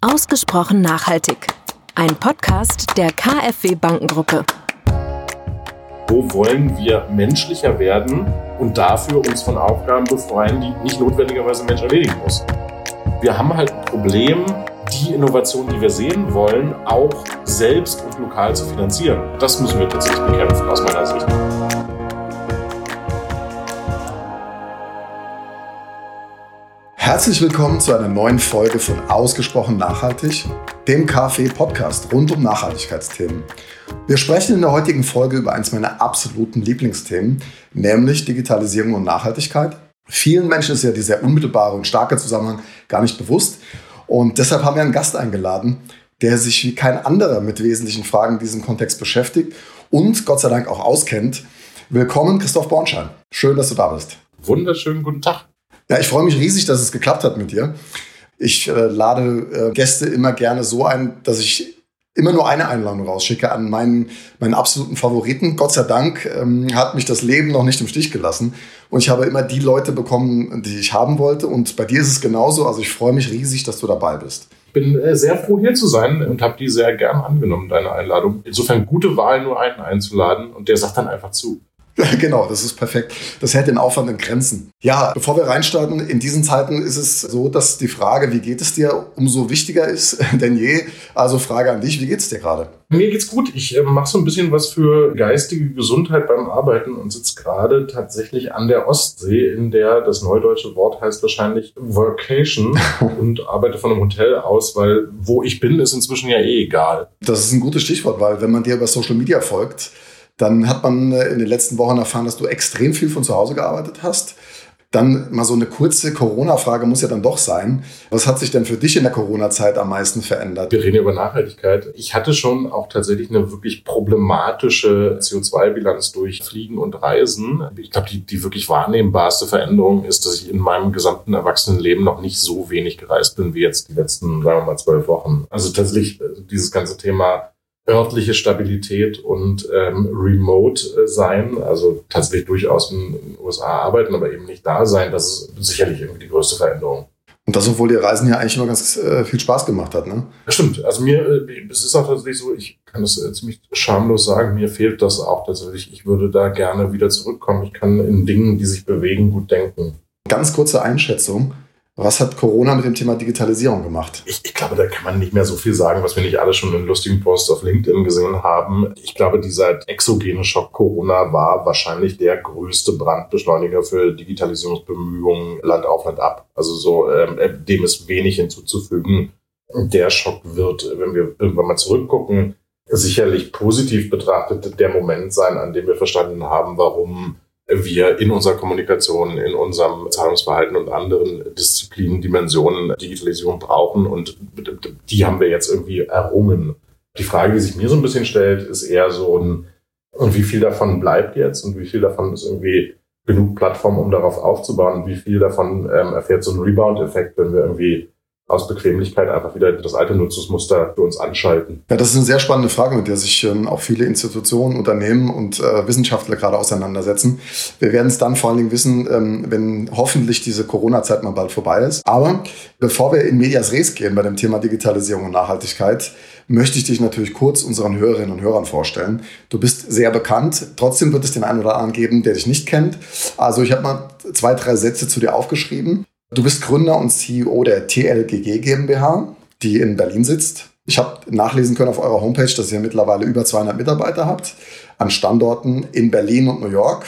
Ausgesprochen nachhaltig. Ein Podcast der KfW Bankengruppe. Wo wollen wir menschlicher werden und dafür uns von Aufgaben befreien, die nicht notwendigerweise ein Mensch erledigen muss? Wir haben halt ein Problem, die Innovation, die wir sehen wollen, auch selbst und lokal zu finanzieren. Das müssen wir tatsächlich bekämpfen, aus meiner Sicht. Herzlich willkommen zu einer neuen Folge von Ausgesprochen Nachhaltig, dem KfW-Podcast rund um Nachhaltigkeitsthemen. Wir sprechen in der heutigen Folge über eines meiner absoluten Lieblingsthemen, nämlich Digitalisierung und Nachhaltigkeit. Vielen Menschen ist ja dieser unmittelbare und starke Zusammenhang gar nicht bewusst. Und deshalb haben wir einen Gast eingeladen, der sich wie kein anderer mit wesentlichen Fragen in diesem Kontext beschäftigt und Gott sei Dank auch auskennt. Willkommen, Christoph Bornschein. Schön, dass du da bist. Wunderschönen guten Tag. Ja, ich freue mich riesig, dass es geklappt hat mit dir. Ich äh, lade äh, Gäste immer gerne so ein, dass ich immer nur eine Einladung rausschicke an meinen, meinen absoluten Favoriten. Gott sei Dank ähm, hat mich das Leben noch nicht im Stich gelassen. Und ich habe immer die Leute bekommen, die ich haben wollte. Und bei dir ist es genauso. Also ich freue mich riesig, dass du dabei bist. Ich bin äh, sehr froh, hier zu sein und habe die sehr gern angenommen, deine Einladung. Insofern gute Wahl, nur einen einzuladen. Und der sagt dann einfach zu. genau, das ist perfekt. Das hält den Aufwand in Grenzen. Ja, bevor wir reinstarten, in diesen Zeiten ist es so, dass die Frage, wie geht es dir, umso wichtiger ist denn je. Also Frage an dich, wie geht es dir gerade? Mir geht's gut. Ich äh, mache so ein bisschen was für geistige Gesundheit beim Arbeiten und sitze gerade tatsächlich an der Ostsee, in der das neudeutsche Wort heißt wahrscheinlich Workation und arbeite von einem Hotel aus, weil wo ich bin, ist inzwischen ja eh egal. Das ist ein gutes Stichwort, weil wenn man dir über Social Media folgt, dann hat man äh, in den letzten Wochen erfahren, dass du extrem viel von zu Hause gearbeitet hast. Dann mal so eine kurze Corona-Frage muss ja dann doch sein. Was hat sich denn für dich in der Corona-Zeit am meisten verändert? Wir reden über Nachhaltigkeit. Ich hatte schon auch tatsächlich eine wirklich problematische CO2-Bilanz durch Fliegen und Reisen. Ich glaube, die, die wirklich wahrnehmbarste Veränderung ist, dass ich in meinem gesamten Erwachsenenleben noch nicht so wenig gereist bin wie jetzt die letzten, sagen wir mal, zwölf Wochen. Also tatsächlich äh, dieses ganze Thema örtliche Stabilität und ähm, Remote äh, sein, also tatsächlich durchaus in den USA arbeiten, aber eben nicht da sein, das ist sicherlich irgendwie die größte Veränderung. Und das, obwohl die Reisen ja eigentlich immer ganz äh, viel Spaß gemacht hat, ne? Das stimmt. Also mir, äh, es ist auch tatsächlich so, ich kann das äh, ziemlich schamlos sagen, mir fehlt das auch tatsächlich. Ich würde da gerne wieder zurückkommen. Ich kann in Dingen, die sich bewegen, gut denken. Ganz kurze Einschätzung. Was hat Corona mit dem Thema Digitalisierung gemacht? Ich, ich, glaube, da kann man nicht mehr so viel sagen, was wir nicht alle schon in lustigen Posts auf LinkedIn gesehen haben. Ich glaube, dieser exogene Schock Corona war wahrscheinlich der größte Brandbeschleuniger für Digitalisierungsbemühungen Land auf, Land ab. Also so, ähm, dem ist wenig hinzuzufügen. Der Schock wird, wenn wir irgendwann mal zurückgucken, sicherlich positiv betrachtet der Moment sein, an dem wir verstanden haben, warum wir in unserer Kommunikation, in unserem Zahlungsverhalten und anderen Disziplinen, Dimensionen Digitalisierung brauchen und die haben wir jetzt irgendwie errungen. Die Frage, die sich mir so ein bisschen stellt, ist eher so ein, und wie viel davon bleibt jetzt und wie viel davon ist irgendwie genug Plattform, um darauf aufzubauen und wie viel davon ähm, erfährt so einen Rebound-Effekt, wenn wir irgendwie aus Bequemlichkeit einfach wieder das alte Nutzungsmuster für uns anschalten? Ja, das ist eine sehr spannende Frage, mit der sich ähm, auch viele Institutionen, Unternehmen und äh, Wissenschaftler gerade auseinandersetzen. Wir werden es dann vor allen Dingen wissen, ähm, wenn hoffentlich diese Corona-Zeit mal bald vorbei ist. Aber bevor wir in Medias Res gehen bei dem Thema Digitalisierung und Nachhaltigkeit, möchte ich dich natürlich kurz unseren Hörerinnen und Hörern vorstellen. Du bist sehr bekannt, trotzdem wird es den einen oder anderen geben, der dich nicht kennt. Also ich habe mal zwei, drei Sätze zu dir aufgeschrieben. Du bist Gründer und CEO der TLGG GmbH, die in Berlin sitzt. Ich habe nachlesen können auf eurer Homepage, dass ihr mittlerweile über 200 Mitarbeiter habt an Standorten in Berlin und New York.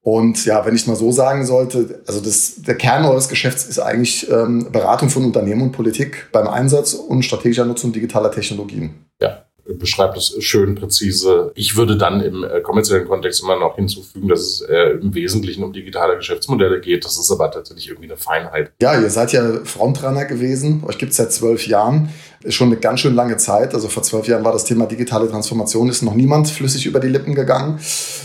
Und ja, wenn ich mal so sagen sollte, also das, der Kern eures Geschäfts ist eigentlich ähm, Beratung von Unternehmen und Politik beim Einsatz und strategischer Nutzung digitaler Technologien. Ja, beschreibt es schön präzise. Ich würde dann im äh, kommerziellen Kontext immer noch hinzufügen, dass es äh, im Wesentlichen um digitale Geschäftsmodelle geht. Das ist aber tatsächlich irgendwie eine Feinheit. Ja, ihr seid ja Frontrunner gewesen. Euch gibt es seit zwölf Jahren. Ist schon eine ganz schön lange Zeit. Also vor zwölf Jahren war das Thema digitale Transformation, ist noch niemand flüssig über die Lippen gegangen.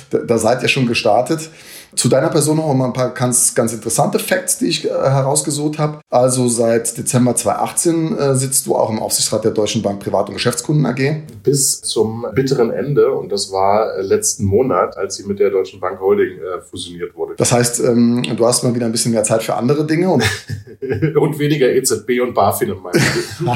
Da, da seid ihr schon gestartet. Zu deiner Person noch mal ein paar ganz, ganz interessante Facts, die ich äh, herausgesucht habe. Also seit Dezember 2018 äh, sitzt du auch im Aufsichtsrat der Deutschen Bank Privat- und Geschäftskunden AG. Bis zum bitteren Ende und das war äh, letzten Monat, als sie mit der Deutschen Bank Holding fusioniert wurde. Das heißt, ähm, du hast mal wieder ein bisschen mehr Zeit für andere Dinge und, und weniger EZB und BaFin in meinem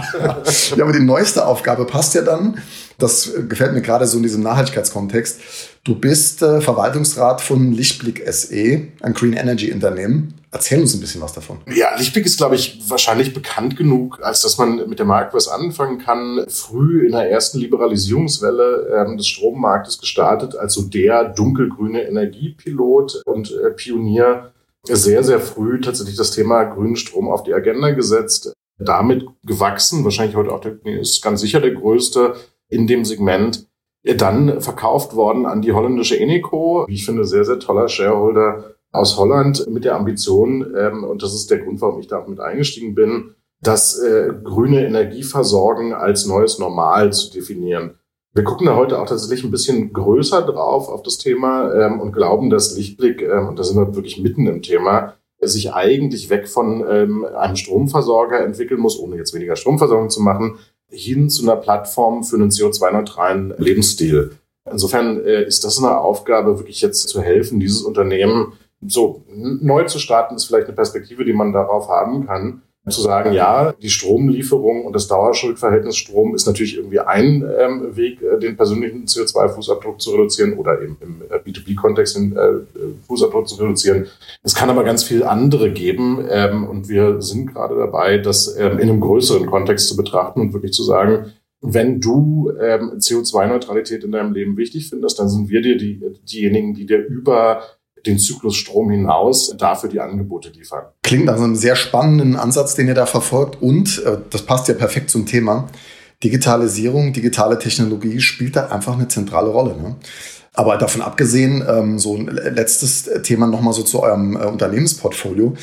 ja, aber die neueste Aufgabe passt ja dann das gefällt mir gerade so in diesem Nachhaltigkeitskontext. Du bist äh, Verwaltungsrat von Lichtblick SE, ein Green Energy Unternehmen. Erzähl uns ein bisschen was davon. Ja, Lichtblick ist, glaube ich, wahrscheinlich bekannt genug, als dass man mit der Marke was anfangen kann. Früh in der ersten Liberalisierungswelle ähm, des Strommarktes gestartet, als so der dunkelgrüne Energiepilot und äh, Pionier. Sehr, sehr früh tatsächlich das Thema grünen Strom auf die Agenda gesetzt. Damit gewachsen, wahrscheinlich heute auch der, ist ganz sicher der größte in dem Segment dann verkauft worden an die holländische Eneco. Wie ich finde, sehr, sehr toller Shareholder aus Holland mit der Ambition, ähm, und das ist der Grund, warum ich da mit eingestiegen bin, das äh, grüne Energieversorgen als neues Normal zu definieren. Wir gucken da heute auch tatsächlich ein bisschen größer drauf auf das Thema ähm, und glauben, dass Lichtblick, ähm, und da sind wir wirklich mitten im Thema, sich eigentlich weg von ähm, einem Stromversorger entwickeln muss, ohne jetzt weniger Stromversorgung zu machen, hin zu einer Plattform für einen CO2-neutralen Lebensstil. Insofern äh, ist das eine Aufgabe, wirklich jetzt zu helfen, dieses Unternehmen so neu zu starten, ist vielleicht eine Perspektive, die man darauf haben kann zu sagen, ja, die Stromlieferung und das Dauerschuldverhältnis Strom ist natürlich irgendwie ein ähm, Weg, äh, den persönlichen CO2-Fußabdruck zu reduzieren oder eben im äh, B2B-Kontext den äh, Fußabdruck zu reduzieren. Es kann aber ganz viel andere geben ähm, und wir sind gerade dabei, das ähm, in einem größeren Kontext zu betrachten und wirklich zu sagen, wenn du ähm, CO2-Neutralität in deinem Leben wichtig findest, dann sind wir dir die, diejenigen, die dir über den Zyklus Strom hinaus dafür die Angebote liefern. Klingt nach einem sehr spannenden Ansatz, den ihr da verfolgt. Und äh, das passt ja perfekt zum Thema. Digitalisierung, digitale Technologie spielt da einfach eine zentrale Rolle. Ne? Aber davon abgesehen, ähm, so ein letztes Thema nochmal so zu eurem äh, Unternehmensportfolio.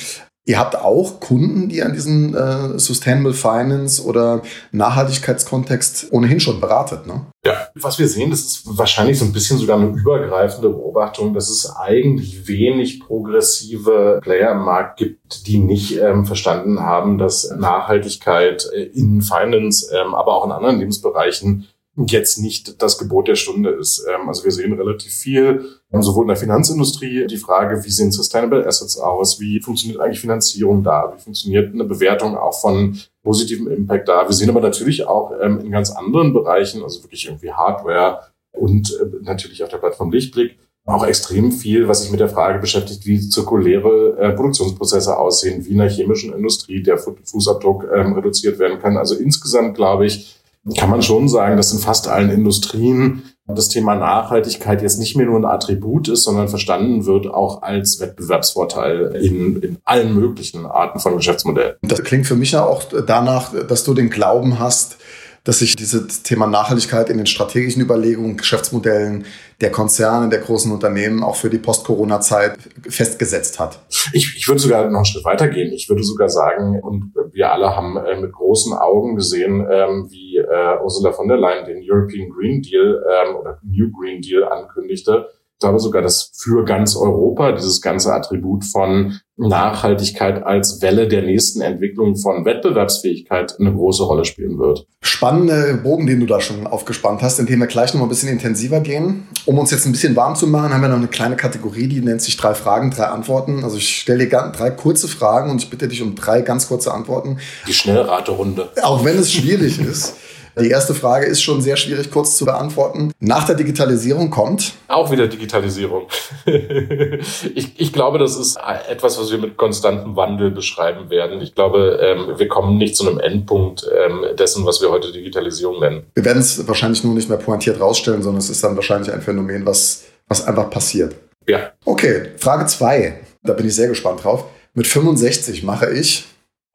Ihr habt auch Kunden, die an diesem äh, Sustainable Finance oder Nachhaltigkeitskontext ohnehin schon beratet, ne? Ja, was wir sehen, das ist wahrscheinlich so ein bisschen sogar eine übergreifende Beobachtung, dass es eigentlich wenig progressive Player im Markt gibt, die nicht ähm, verstanden haben, dass Nachhaltigkeit äh, in Finance, ähm, aber auch in anderen Lebensbereichen jetzt nicht das Gebot der Stunde ist. Ähm, also wir sehen relativ viel, ähm, sowohl in der Finanzindustrie, die Frage, wie sehen Sustainable Assets aus, wie funktioniert eigentlich Finanzierung da, wie funktioniert eine Bewertung auch von positivem Impact da. Wir sehen aber natürlich auch ähm, in ganz anderen Bereichen, also wirklich irgendwie Hardware und äh, natürlich auf der Plattform Lichtblick, auch extrem viel, was sich mit der Frage beschäftigt, wie zirkuläre äh, Produktionsprozesse aussehen, wie in der chemischen Industrie der Fußabdruck reduziert werden kann. Also insgesamt glaube ich, kann man schon sagen, dass in fast allen Industrien das Thema Nachhaltigkeit jetzt nicht mehr nur ein Attribut ist, sondern verstanden wird auch als Wettbewerbsvorteil in, in allen möglichen Arten von Geschäftsmodellen. Das klingt für mich ja auch danach, dass du den Glauben hast, dass sich dieses Thema Nachhaltigkeit in den strategischen Überlegungen, Geschäftsmodellen der Konzerne, der großen Unternehmen auch für die Post-Corona-Zeit festgesetzt hat. Ich, ich würde sogar noch einen Schritt weitergehen. Ich würde sogar sagen, und wir alle haben äh, mit großen Augen gesehen, ähm, wie äh, Ursula von der Leyen den European Green Deal ähm, oder New Green Deal ankündigte glaube sogar, dass für ganz Europa dieses ganze Attribut von Nachhaltigkeit als Welle der nächsten Entwicklung von Wettbewerbsfähigkeit eine große Rolle spielen wird. Spannende Bogen, den du da schon aufgespannt hast, in dem wir gleich noch mal ein bisschen intensiver gehen. Um uns jetzt ein bisschen warm zu machen, haben wir noch eine kleine Kategorie, die nennt sich drei Fragen, drei Antworten. Also ich stelle dir drei kurze Fragen und ich bitte dich um drei ganz kurze Antworten. Die Schnellraterunde. Auch wenn es schwierig ist. Die erste Frage ist schon sehr schwierig kurz zu beantworten. Nach der Digitalisierung kommt? Auch wieder Digitalisierung. ich, ich glaube, das ist etwas, was wir mit konstantem Wandel beschreiben werden. Ich glaube, ähm, wir kommen nicht zu einem Endpunkt ähm, dessen, was wir heute Digitalisierung nennen. Wir werden es wahrscheinlich nur nicht mehr pointiert rausstellen, sondern es ist dann wahrscheinlich ein Phänomen, was, was einfach passiert. Ja. Okay, Frage zwei. Da bin ich sehr gespannt drauf. Mit 65 mache ich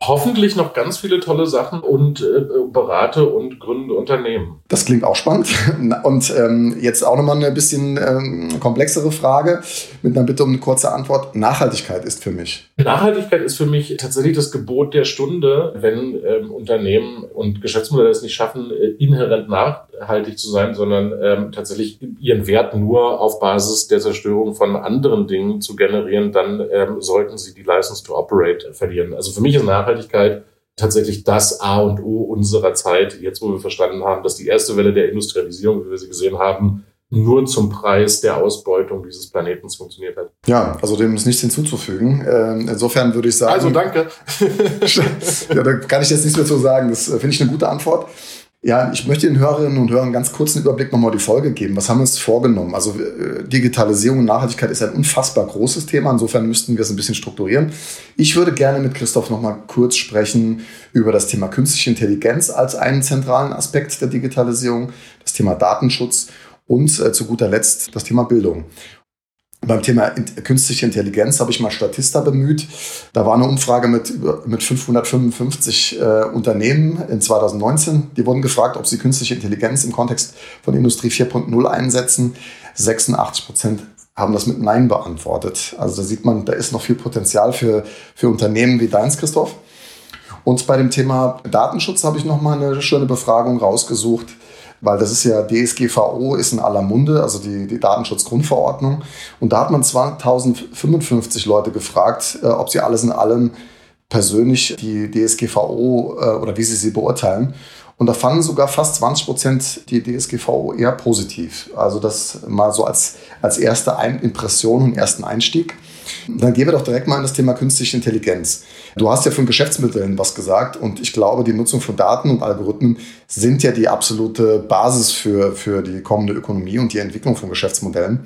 hoffentlich noch ganz viele tolle Sachen und äh, berate und gründe Unternehmen. Das klingt auch spannend. Und ähm, jetzt auch nochmal eine bisschen ähm, komplexere Frage mit einer Bitte um eine kurze Antwort. Nachhaltigkeit ist für mich. Nachhaltigkeit ist für mich tatsächlich das Gebot der Stunde, wenn ähm, Unternehmen und Geschäftsmodelle es nicht schaffen, äh, inhärent nach, nachhaltig zu sein, sondern ähm, tatsächlich ihren Wert nur auf Basis der Zerstörung von anderen Dingen zu generieren, dann ähm, sollten sie die License to Operate verlieren. Also für mich ist Nachhaltigkeit tatsächlich das A und O unserer Zeit, jetzt wo wir verstanden haben, dass die erste Welle der Industrialisierung, wie wir sie gesehen haben, nur zum Preis der Ausbeutung dieses Planetens funktioniert hat. Ja, also dem ist nichts hinzuzufügen. Ähm, insofern würde ich sagen. Also danke. ja, da kann ich jetzt nichts mehr zu sagen. Das äh, finde ich eine gute Antwort. Ja, ich möchte den Hörerinnen und Hörern ganz kurz einen Überblick nochmal die Folge geben. Was haben wir uns vorgenommen? Also äh, Digitalisierung und Nachhaltigkeit ist ein unfassbar großes Thema. Insofern müssten wir es ein bisschen strukturieren. Ich würde gerne mit Christoph nochmal kurz sprechen über das Thema künstliche Intelligenz als einen zentralen Aspekt der Digitalisierung, das Thema Datenschutz und äh, zu guter Letzt das Thema Bildung. Beim Thema künstliche Intelligenz habe ich mal Statista bemüht. Da war eine Umfrage mit, mit 555 äh, Unternehmen in 2019. Die wurden gefragt, ob sie künstliche Intelligenz im Kontext von Industrie 4.0 einsetzen. 86 Prozent haben das mit Nein beantwortet. Also da sieht man, da ist noch viel Potenzial für, für Unternehmen wie deins, Christoph. Und bei dem Thema Datenschutz habe ich noch mal eine schöne Befragung rausgesucht weil das ist ja DSGVO ist in aller Munde, also die, die Datenschutzgrundverordnung. Und da hat man 2055 Leute gefragt, äh, ob sie alles in allem persönlich die DSGVO äh, oder wie sie sie beurteilen. Und da fanden sogar fast 20 Prozent die DSGVO eher positiv. Also das mal so als, als erste Impression und ersten Einstieg. Dann gehen wir doch direkt mal in das Thema künstliche Intelligenz. Du hast ja von Geschäftsmitteln was gesagt und ich glaube, die Nutzung von Daten und Algorithmen sind ja die absolute Basis für, für die kommende Ökonomie und die Entwicklung von Geschäftsmodellen.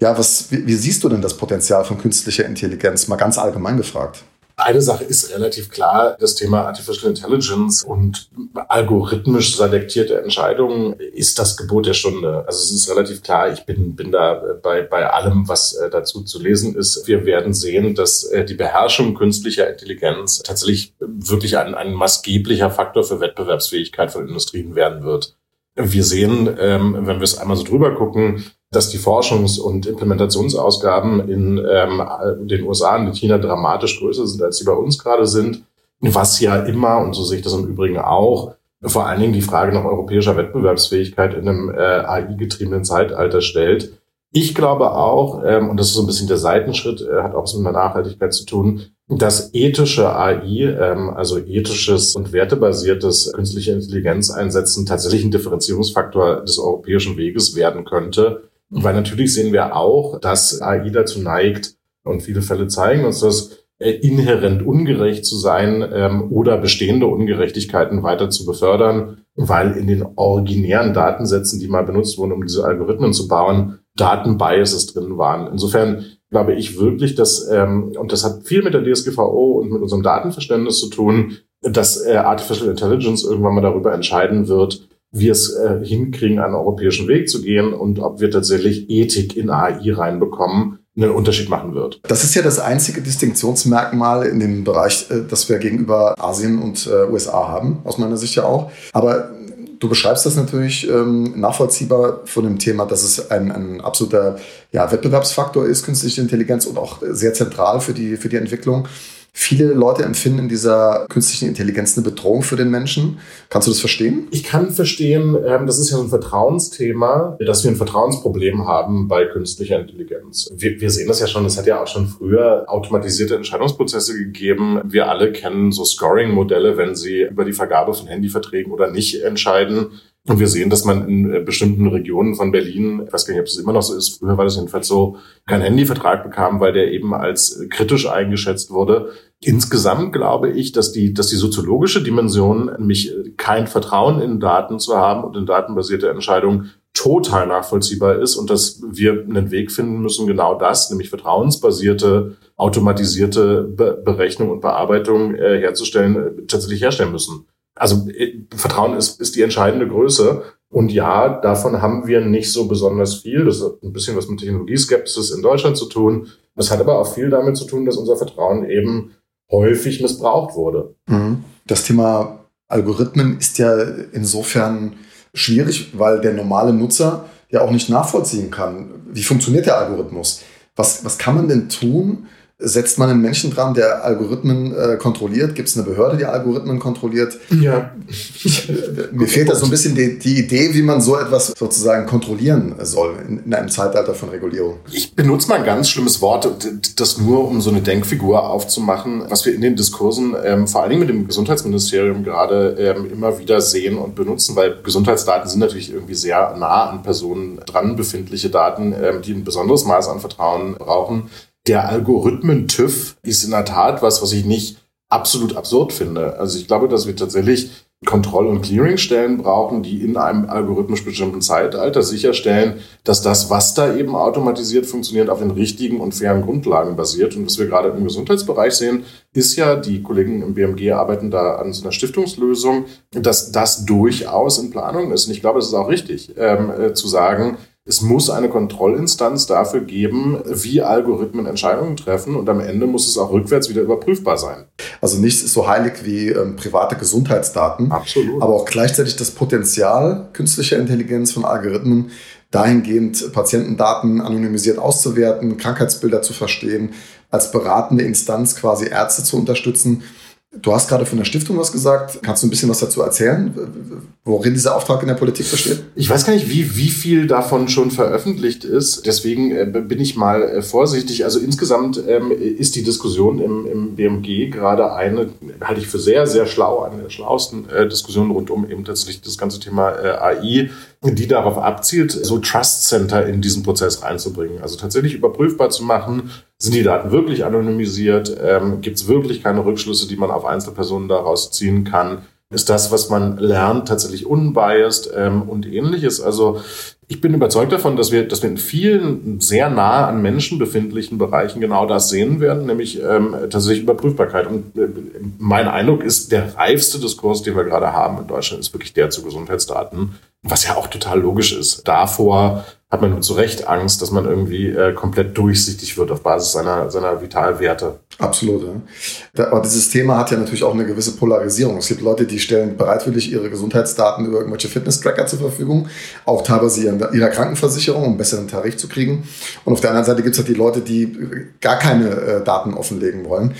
Ja, was, wie, wie siehst du denn das Potenzial von künstlicher Intelligenz? Mal ganz allgemein gefragt. Eine Sache ist relativ klar, das Thema Artificial Intelligence und algorithmisch selektierte Entscheidungen ist das Gebot der Stunde. Also es ist relativ klar, ich bin, bin da bei, bei allem, was äh, dazu zu lesen ist. Wir werden sehen, dass äh, die Beherrschung künstlicher Intelligenz tatsächlich wirklich ein, ein maßgeblicher Faktor für Wettbewerbsfähigkeit von Industrien werden wird. Wir sehen, ähm, wenn wir es einmal so drüber gucken, dass die Forschungs- und Implementationsausgaben in ähm, den USA und in China dramatisch größer sind, als sie bei uns gerade sind. Was ja immer, und so sehe ich das im Übrigen auch, vor allen Dingen die Frage nach europäischer Wettbewerbsfähigkeit in einem äh, AI-getriebenen Zeitalter stellt. Ich glaube auch, ähm, und das ist so ein bisschen der Seitenschritt, äh, hat auch was mit der Nachhaltigkeit zu tun, dass ethische AI, ähm, also ethisches und wertebasiertes künstliche Intelligenz einsetzen, tatsächlich ein Differenzierungsfaktor des europäischen Weges werden könnte. Weil natürlich sehen wir auch, dass AI dazu neigt, und viele Fälle zeigen uns das, äh, inhärent ungerecht zu sein ähm, oder bestehende Ungerechtigkeiten weiter zu befördern, weil in den originären Datensätzen, die mal benutzt wurden, um diese Algorithmen zu bauen, Datenbiases drin waren. Insofern glaube ich wirklich, dass, ähm, und das hat viel mit der DSGVO und mit unserem Datenverständnis zu tun, dass äh, Artificial Intelligence irgendwann mal darüber entscheiden wird, wir es äh, hinkriegen, einen europäischen Weg zu gehen und ob wir tatsächlich Ethik in AI reinbekommen, einen Unterschied machen wird. Das ist ja das einzige Distinktionsmerkmal in dem Bereich, äh, das wir gegenüber Asien und äh, USA haben, aus meiner Sicht ja auch. Aber du beschreibst das natürlich ähm, nachvollziehbar von dem Thema, dass es ein, ein absoluter ja, Wettbewerbsfaktor ist, künstliche Intelligenz und auch sehr zentral für die, für die Entwicklung. Viele Leute empfinden in dieser künstlichen Intelligenz eine Bedrohung für den Menschen. Kannst du das verstehen? Ich kann verstehen, ähm, das ist ja so ein Vertrauensthema, dass wir ein Vertrauensproblem haben bei künstlicher Intelligenz. Wir, wir sehen das ja schon, es hat ja auch schon früher automatisierte Entscheidungsprozesse gegeben. Wir alle kennen so Scoring-Modelle, wenn sie über die Vergabe von Handyverträgen oder nicht entscheiden. Und wir sehen, dass man in äh, bestimmten Regionen von Berlin, ich weiß gar nicht, ob es immer noch so ist, früher war das jedenfalls so, keinen Handyvertrag bekam, weil der eben als kritisch eingeschätzt wurde. Insgesamt glaube ich, dass die, dass die soziologische Dimension, nämlich äh, kein Vertrauen in Daten zu haben und in datenbasierte Entscheidungen, total nachvollziehbar ist und dass wir einen Weg finden müssen, genau das, nämlich vertrauensbasierte, automatisierte Be Berechnung und Bearbeitung äh, herzustellen, äh, tatsächlich herstellen müssen also äh, Vertrauen ist, ist die entscheidende Größe. Und ja, davon haben wir nicht so besonders viel. Das hat ein bisschen was mit Technologieskepsis in Deutschland zu tun. Das hat aber auch viel damit zu tun, dass unser Vertrauen eben häufig missbraucht wurde. Mhm. Das Thema Algorithmen ist ja insofern schwierig, weil der normale Nutzer ja auch nicht nachvollziehen kann, wie funktioniert der Algorithmus. Was, was kann man denn tun, Setzt man einen Menschen dran, der Algorithmen äh, kontrolliert? Gibt es eine Behörde, die Algorithmen kontrolliert? Ja. Mir fehlt da so ein bisschen die, die, Idee, wie man so etwas sozusagen kontrollieren soll in, in, einem Zeitalter von Regulierung. Ich benutze mal ein ganz schlimmes Wort, das nur um so eine Denkfigur aufzumachen, was wir in den Diskursen, ähm, vor allen Dingen mit dem Gesundheitsministerium gerade ähm, immer wieder sehen und benutzen, weil Gesundheitsdaten sind natürlich irgendwie sehr nah an Personen dran befindliche Daten, ähm, die ein besonderes Maß an Vertrauen brauchen der Algorithmen-TÜV ist in der Tat was, was ich nicht absolut absurd finde. Also ich glaube, dass wir tatsächlich Kontroll- und Clearingstellen brauchen, die in einem algorithmisch bestimmten Zeitalter sicherstellen, dass das, was da eben automatisiert funktioniert, auf den richtigen und fairen Grundlagen basiert. Und was wir gerade im Gesundheitsbereich sehen, ist ja, die Kollegen im BMG arbeiten da an so einer Stiftungslösung, dass das durchaus in Planung ist. Und ich glaube, es ist auch richtig, ähm, äh, zu sagen, es muss eine Kontrollinstanz dafür geben, wie Algorithmen Entscheidungen treffen und am Ende muss es auch rückwärts wieder überprüfbar sein. Also nichts ist so heilig wie ähm, private Gesundheitsdaten. Absolut. Aber auch gleichzeitig das Potenzial künstlicher Intelligenz von Algorithmen, dahingehend Patientendaten anonymisiert auszuwerten, Krankheitsbilder zu verstehen, als beratende Instanz quasi Ärzte zu unterstützen Du hast gerade von der Stiftung was gesagt. Kannst du ein bisschen was dazu erzählen, worin dieser Auftrag in der Politik besteht? Ich weiß gar nicht, wie, wie viel davon schon veröffentlicht ist. Deswegen äh, bin ich mal äh, vorsichtig. Also insgesamt ähm, ist die Diskussion im, im BMG gerade eine, halte ich für sehr, sehr schlau, eine der schlauesten äh, Diskussionen rund um eben tatsächlich das ganze Thema AI, die darauf abzielt, so Trust Center in diesen Prozess reinzubringen. Also tatsächlich überprüfbar zu machen, sind die Daten wirklich anonymisiert? Ähm, Gibt es wirklich keine Rückschlüsse, die man auf Einzelpersonen daraus ziehen kann? Ist das, was man lernt, tatsächlich unbiased ähm, und ähnliches? Also ich bin überzeugt davon, dass wir, dass wir in vielen sehr nah an Menschen befindlichen Bereichen genau das sehen werden, nämlich ähm, tatsächlich Überprüfbarkeit. Und äh, mein Eindruck ist, der reifste Diskurs, den wir gerade haben in Deutschland, ist wirklich der zu Gesundheitsdaten, was ja auch total logisch ist. Davor hat man zu Recht Angst, dass man irgendwie äh, komplett durchsichtig wird auf Basis seiner, seiner Vitalwerte. Absolut. Ja. Aber dieses Thema hat ja natürlich auch eine gewisse Polarisierung. Es gibt Leute, die stellen bereitwillig ihre Gesundheitsdaten über irgendwelche Fitness-Tracker zur Verfügung, auch teilweise ihrer Krankenversicherung, um besseren Tarif zu kriegen. Und auf der anderen Seite gibt es halt die Leute, die gar keine äh, Daten offenlegen wollen.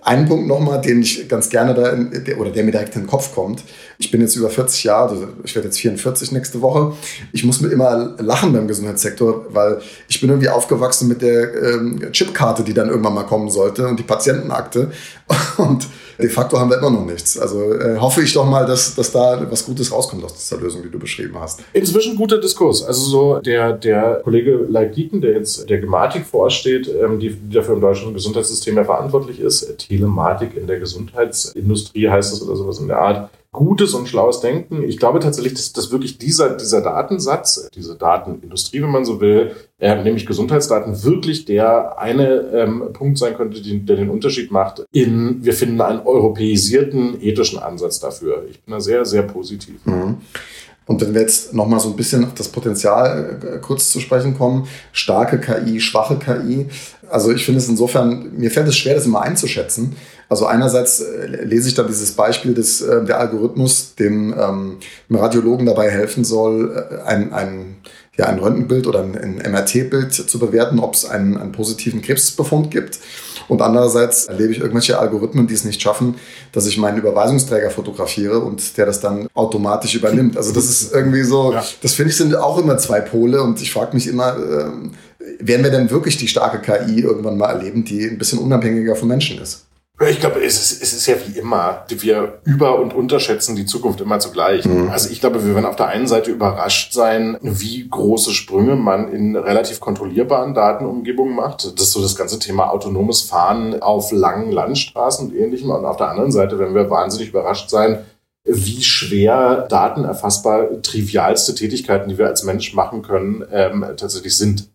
Ein Punkt nochmal, den ich ganz gerne da, in, oder der mir direkt in den Kopf kommt. Ich bin jetzt über 40 Jahre, also ich werde jetzt 44 nächste Woche. Ich muss mir immer lachen beim Gesundheitssektor, weil ich bin irgendwie aufgewachsen mit der ähm, Chipkarte, die dann irgendwann mal kommen sollte und die Patientenakte. Und de facto haben wir immer noch nichts. Also äh, hoffe ich doch mal, dass, dass da was Gutes rauskommt aus dieser Lösung, die du beschrieben hast. Inzwischen guter Diskurs. Also so der, der Kollege Leik Dieken, der jetzt der Gematik vorsteht, ähm, die, die dafür im deutschen Gesundheitssystem ja verantwortlich ist, Telematik in der Gesundheitsindustrie heißt das oder sowas in der Art, gutes und schlaues Denken. Ich glaube tatsächlich, dass, dass wirklich dieser, dieser Datensatz, diese Datenindustrie, wenn man so will, äh, nämlich Gesundheitsdaten, wirklich der eine ähm, Punkt sein könnte, die, der den Unterschied macht in, wir finden einen europäisierten ethischen Ansatz dafür. Ich bin da sehr, sehr positiv. Mhm. Und wenn wir jetzt nochmal so ein bisschen auf das Potenzial äh, kurz zu sprechen kommen, starke KI, schwache KI. Also ich finde es insofern, mir fällt es schwer, das immer einzuschätzen. Also einerseits äh, lese ich da dieses Beispiel, dass äh, der Algorithmus dem, ähm, dem Radiologen dabei helfen soll, ein, ein, ja, ein Röntgenbild oder ein, ein MRT-Bild zu bewerten, ob es einen, einen positiven Krebsbefund gibt. Und andererseits erlebe ich irgendwelche Algorithmen, die es nicht schaffen, dass ich meinen Überweisungsträger fotografiere und der das dann automatisch übernimmt. Also das ist irgendwie so, ja. das finde ich sind auch immer zwei Pole und ich frage mich immer, äh, werden wir denn wirklich die starke KI irgendwann mal erleben, die ein bisschen unabhängiger vom Menschen ist? Ich glaube, es ist, es ist ja wie immer. Wir über- und unterschätzen die Zukunft immer zugleich. Mhm. Also ich glaube, wir werden auf der einen Seite überrascht sein, wie große Sprünge man in relativ kontrollierbaren Datenumgebungen macht. Das ist so das ganze Thema autonomes Fahren auf langen Landstraßen und ähnlichem. Und auf der anderen Seite werden wir wahnsinnig überrascht sein, wie schwer datenerfassbar trivialste Tätigkeiten, die wir als Mensch machen können, ähm, tatsächlich sind.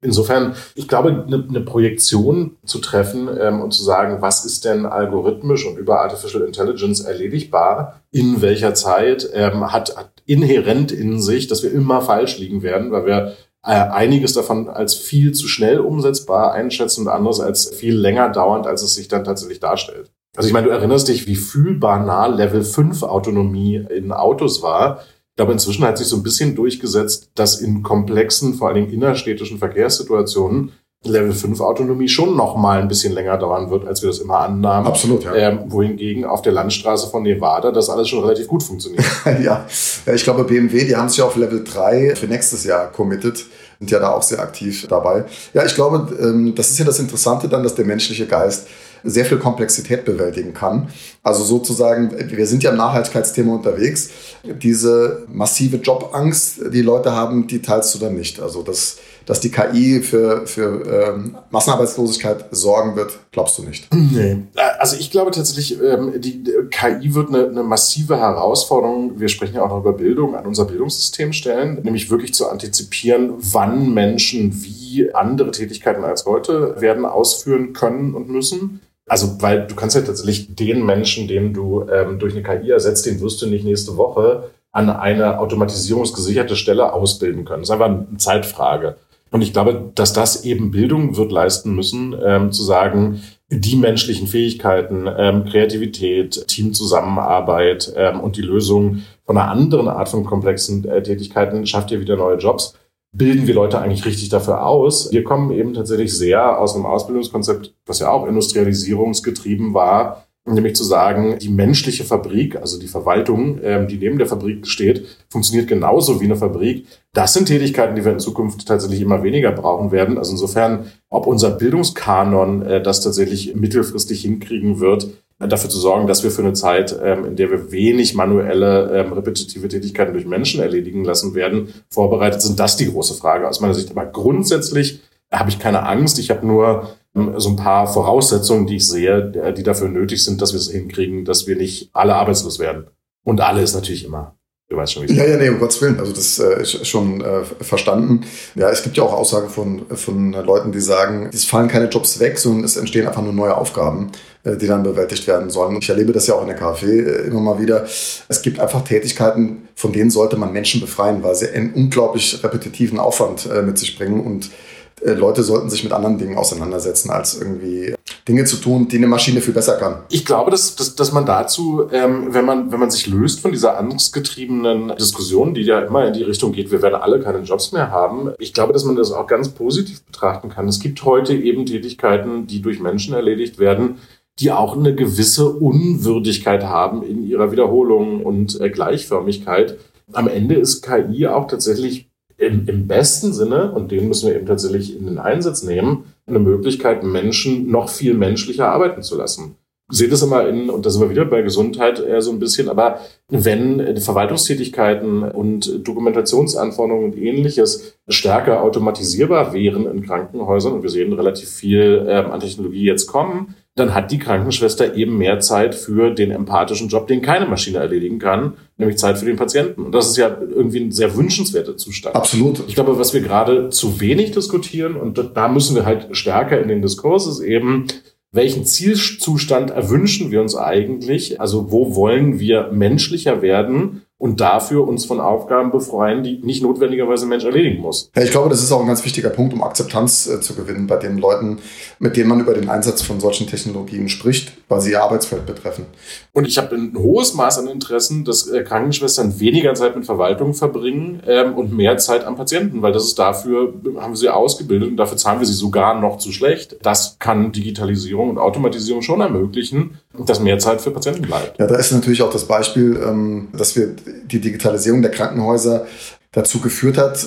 Insofern, ich glaube, eine, eine Projektion zu treffen ähm, und zu sagen, was ist denn algorithmisch und über Artificial Intelligence erledigbar, in welcher Zeit, ähm, hat, hat inhärent in sich, dass wir immer falsch liegen werden, weil wir äh, einiges davon als viel zu schnell umsetzbar einschätzen und anderes als viel länger dauernd, als es sich dann tatsächlich darstellt. Also ich meine, du erinnerst dich, wie fühlbar nah Level 5 Autonomie in Autos war glaube, inzwischen hat sich so ein bisschen durchgesetzt, dass in komplexen, vor allen Dingen innerstädtischen Verkehrssituationen Level 5 Autonomie schon noch mal ein bisschen länger dauern wird, als wir das immer annahmen. Absolut, ja. Ähm, wohingegen auf der Landstraße von Nevada das alles schon relativ gut funktioniert. ja. ja, ich glaube BMW, die haben sich auf Level 3 für nächstes Jahr committed sind ja da auch sehr aktiv dabei. Ja, ich glaube, ähm, das ist ja das Interessante dann, dass der menschliche Geist sehr viel Komplexität bewältigen kann. Also sozusagen, wir sind ja im Nachhaltigkeitsthema unterwegs. Diese massive Jobangst, die Leute haben, die teilst du dann nicht. Also das dass die KI für, für ähm, Massenarbeitslosigkeit sorgen wird, glaubst du nicht? Nee. Also ich glaube tatsächlich, ähm, die, die KI wird eine, eine massive Herausforderung, wir sprechen ja auch noch über Bildung, an unser Bildungssystem stellen, nämlich wirklich zu antizipieren, wann Menschen wie andere Tätigkeiten als heute werden ausführen können und müssen. Also, weil du kannst ja tatsächlich den Menschen, den du ähm, durch eine KI ersetzt, den wirst du nicht nächste Woche an eine automatisierungsgesicherte Stelle ausbilden können. Das ist einfach eine Zeitfrage. Und ich glaube, dass das eben Bildung wird leisten müssen, ähm, zu sagen, die menschlichen Fähigkeiten, ähm, Kreativität, Teamzusammenarbeit ähm, und die Lösung von einer anderen Art von komplexen äh, Tätigkeiten schafft ihr wieder neue Jobs. Bilden wir Leute eigentlich richtig dafür aus? Wir kommen eben tatsächlich sehr aus einem Ausbildungskonzept, was ja auch industrialisierungsgetrieben war, nämlich zu sagen, die menschliche Fabrik, also die Verwaltung, ähm, die neben der Fabrik steht, funktioniert genauso wie eine Fabrik. Das sind Tätigkeiten, die wir in Zukunft tatsächlich immer weniger brauchen werden. Also insofern, ob unser Bildungskanon äh, das tatsächlich mittelfristig hinkriegen wird, dafür zu sorgen, dass wir für eine Zeit, ähm, in der wir wenig manuelle, ähm, repetitive Tätigkeiten durch Menschen erledigen lassen werden, vorbereitet sind, das die große Frage aus meiner Sicht. Aber grundsätzlich habe ich keine Angst. Ich habe nur ähm, so ein paar Voraussetzungen, die ich sehe, äh, die dafür nötig sind, dass wir es hinkriegen, dass wir nicht alle arbeitslos werden. Und alle ist natürlich immer. Du weißt schon, wie Ja, ja, nee, um Gottes Willen. Also das äh, ist schon äh, verstanden. Ja, es gibt ja auch Aussagen von, von Leuten, die sagen, es fallen keine Jobs weg, sondern es entstehen einfach nur neue Aufgaben, äh, die dann bewältigt werden sollen. Und ich erlebe das ja auch in der KfW äh, immer mal wieder. Es gibt einfach Tätigkeiten, von denen sollte man Menschen befreien, weil sie einen unglaublich repetitiven Aufwand äh, mit sich bringen und Leute sollten sich mit anderen Dingen auseinandersetzen, als irgendwie Dinge zu tun, die eine Maschine viel besser kann. Ich glaube, dass, dass, dass man dazu, ähm, wenn, man, wenn man sich löst von dieser angstgetriebenen Diskussion, die ja immer in die Richtung geht, wir werden alle keine Jobs mehr haben, ich glaube, dass man das auch ganz positiv betrachten kann. Es gibt heute eben Tätigkeiten, die durch Menschen erledigt werden, die auch eine gewisse Unwürdigkeit haben in ihrer Wiederholung und äh, Gleichförmigkeit. Am Ende ist KI auch tatsächlich im, im besten Sinne, und den müssen wir eben tatsächlich in den Einsatz nehmen, eine Möglichkeit, Menschen noch viel menschlicher arbeiten zu lassen. Seht es immer in, und da sind wir wieder bei Gesundheit eher so ein bisschen, aber wenn Verwaltungstätigkeiten und Dokumentationsanforderungen und ähnliches stärker automatisierbar wären in Krankenhäusern, und wir sehen relativ viel ähm, an Technologie jetzt kommen, dann hat die Krankenschwester eben mehr Zeit für den empathischen Job, den keine Maschine erledigen kann, nämlich Zeit für den Patienten. Und das ist ja irgendwie ein sehr wünschenswerter Zustand. Absolut. Ich glaube, was wir gerade zu wenig diskutieren, und da müssen wir halt stärker in den Diskurs, ist eben, welchen Zielzustand erwünschen wir uns eigentlich? Also wo wollen wir menschlicher werden? Und dafür uns von Aufgaben befreien, die nicht notwendigerweise ein Mensch erledigen muss. Ja, ich glaube, das ist auch ein ganz wichtiger Punkt, um Akzeptanz äh, zu gewinnen bei den Leuten, mit denen man über den Einsatz von solchen Technologien spricht, weil sie ihr Arbeitsfeld betreffen. Und ich habe ein hohes Maß an Interessen, dass äh, Krankenschwestern weniger Zeit mit Verwaltung verbringen ähm, und mehr Zeit am Patienten, weil das ist dafür, haben wir sie ausgebildet und dafür zahlen wir sie sogar noch zu schlecht. Das kann Digitalisierung und Automatisierung schon ermöglichen, dass mehr Zeit für Patienten bleibt. Ja, da ist natürlich auch das Beispiel, ähm, dass wir die Digitalisierung der Krankenhäuser dazu geführt hat,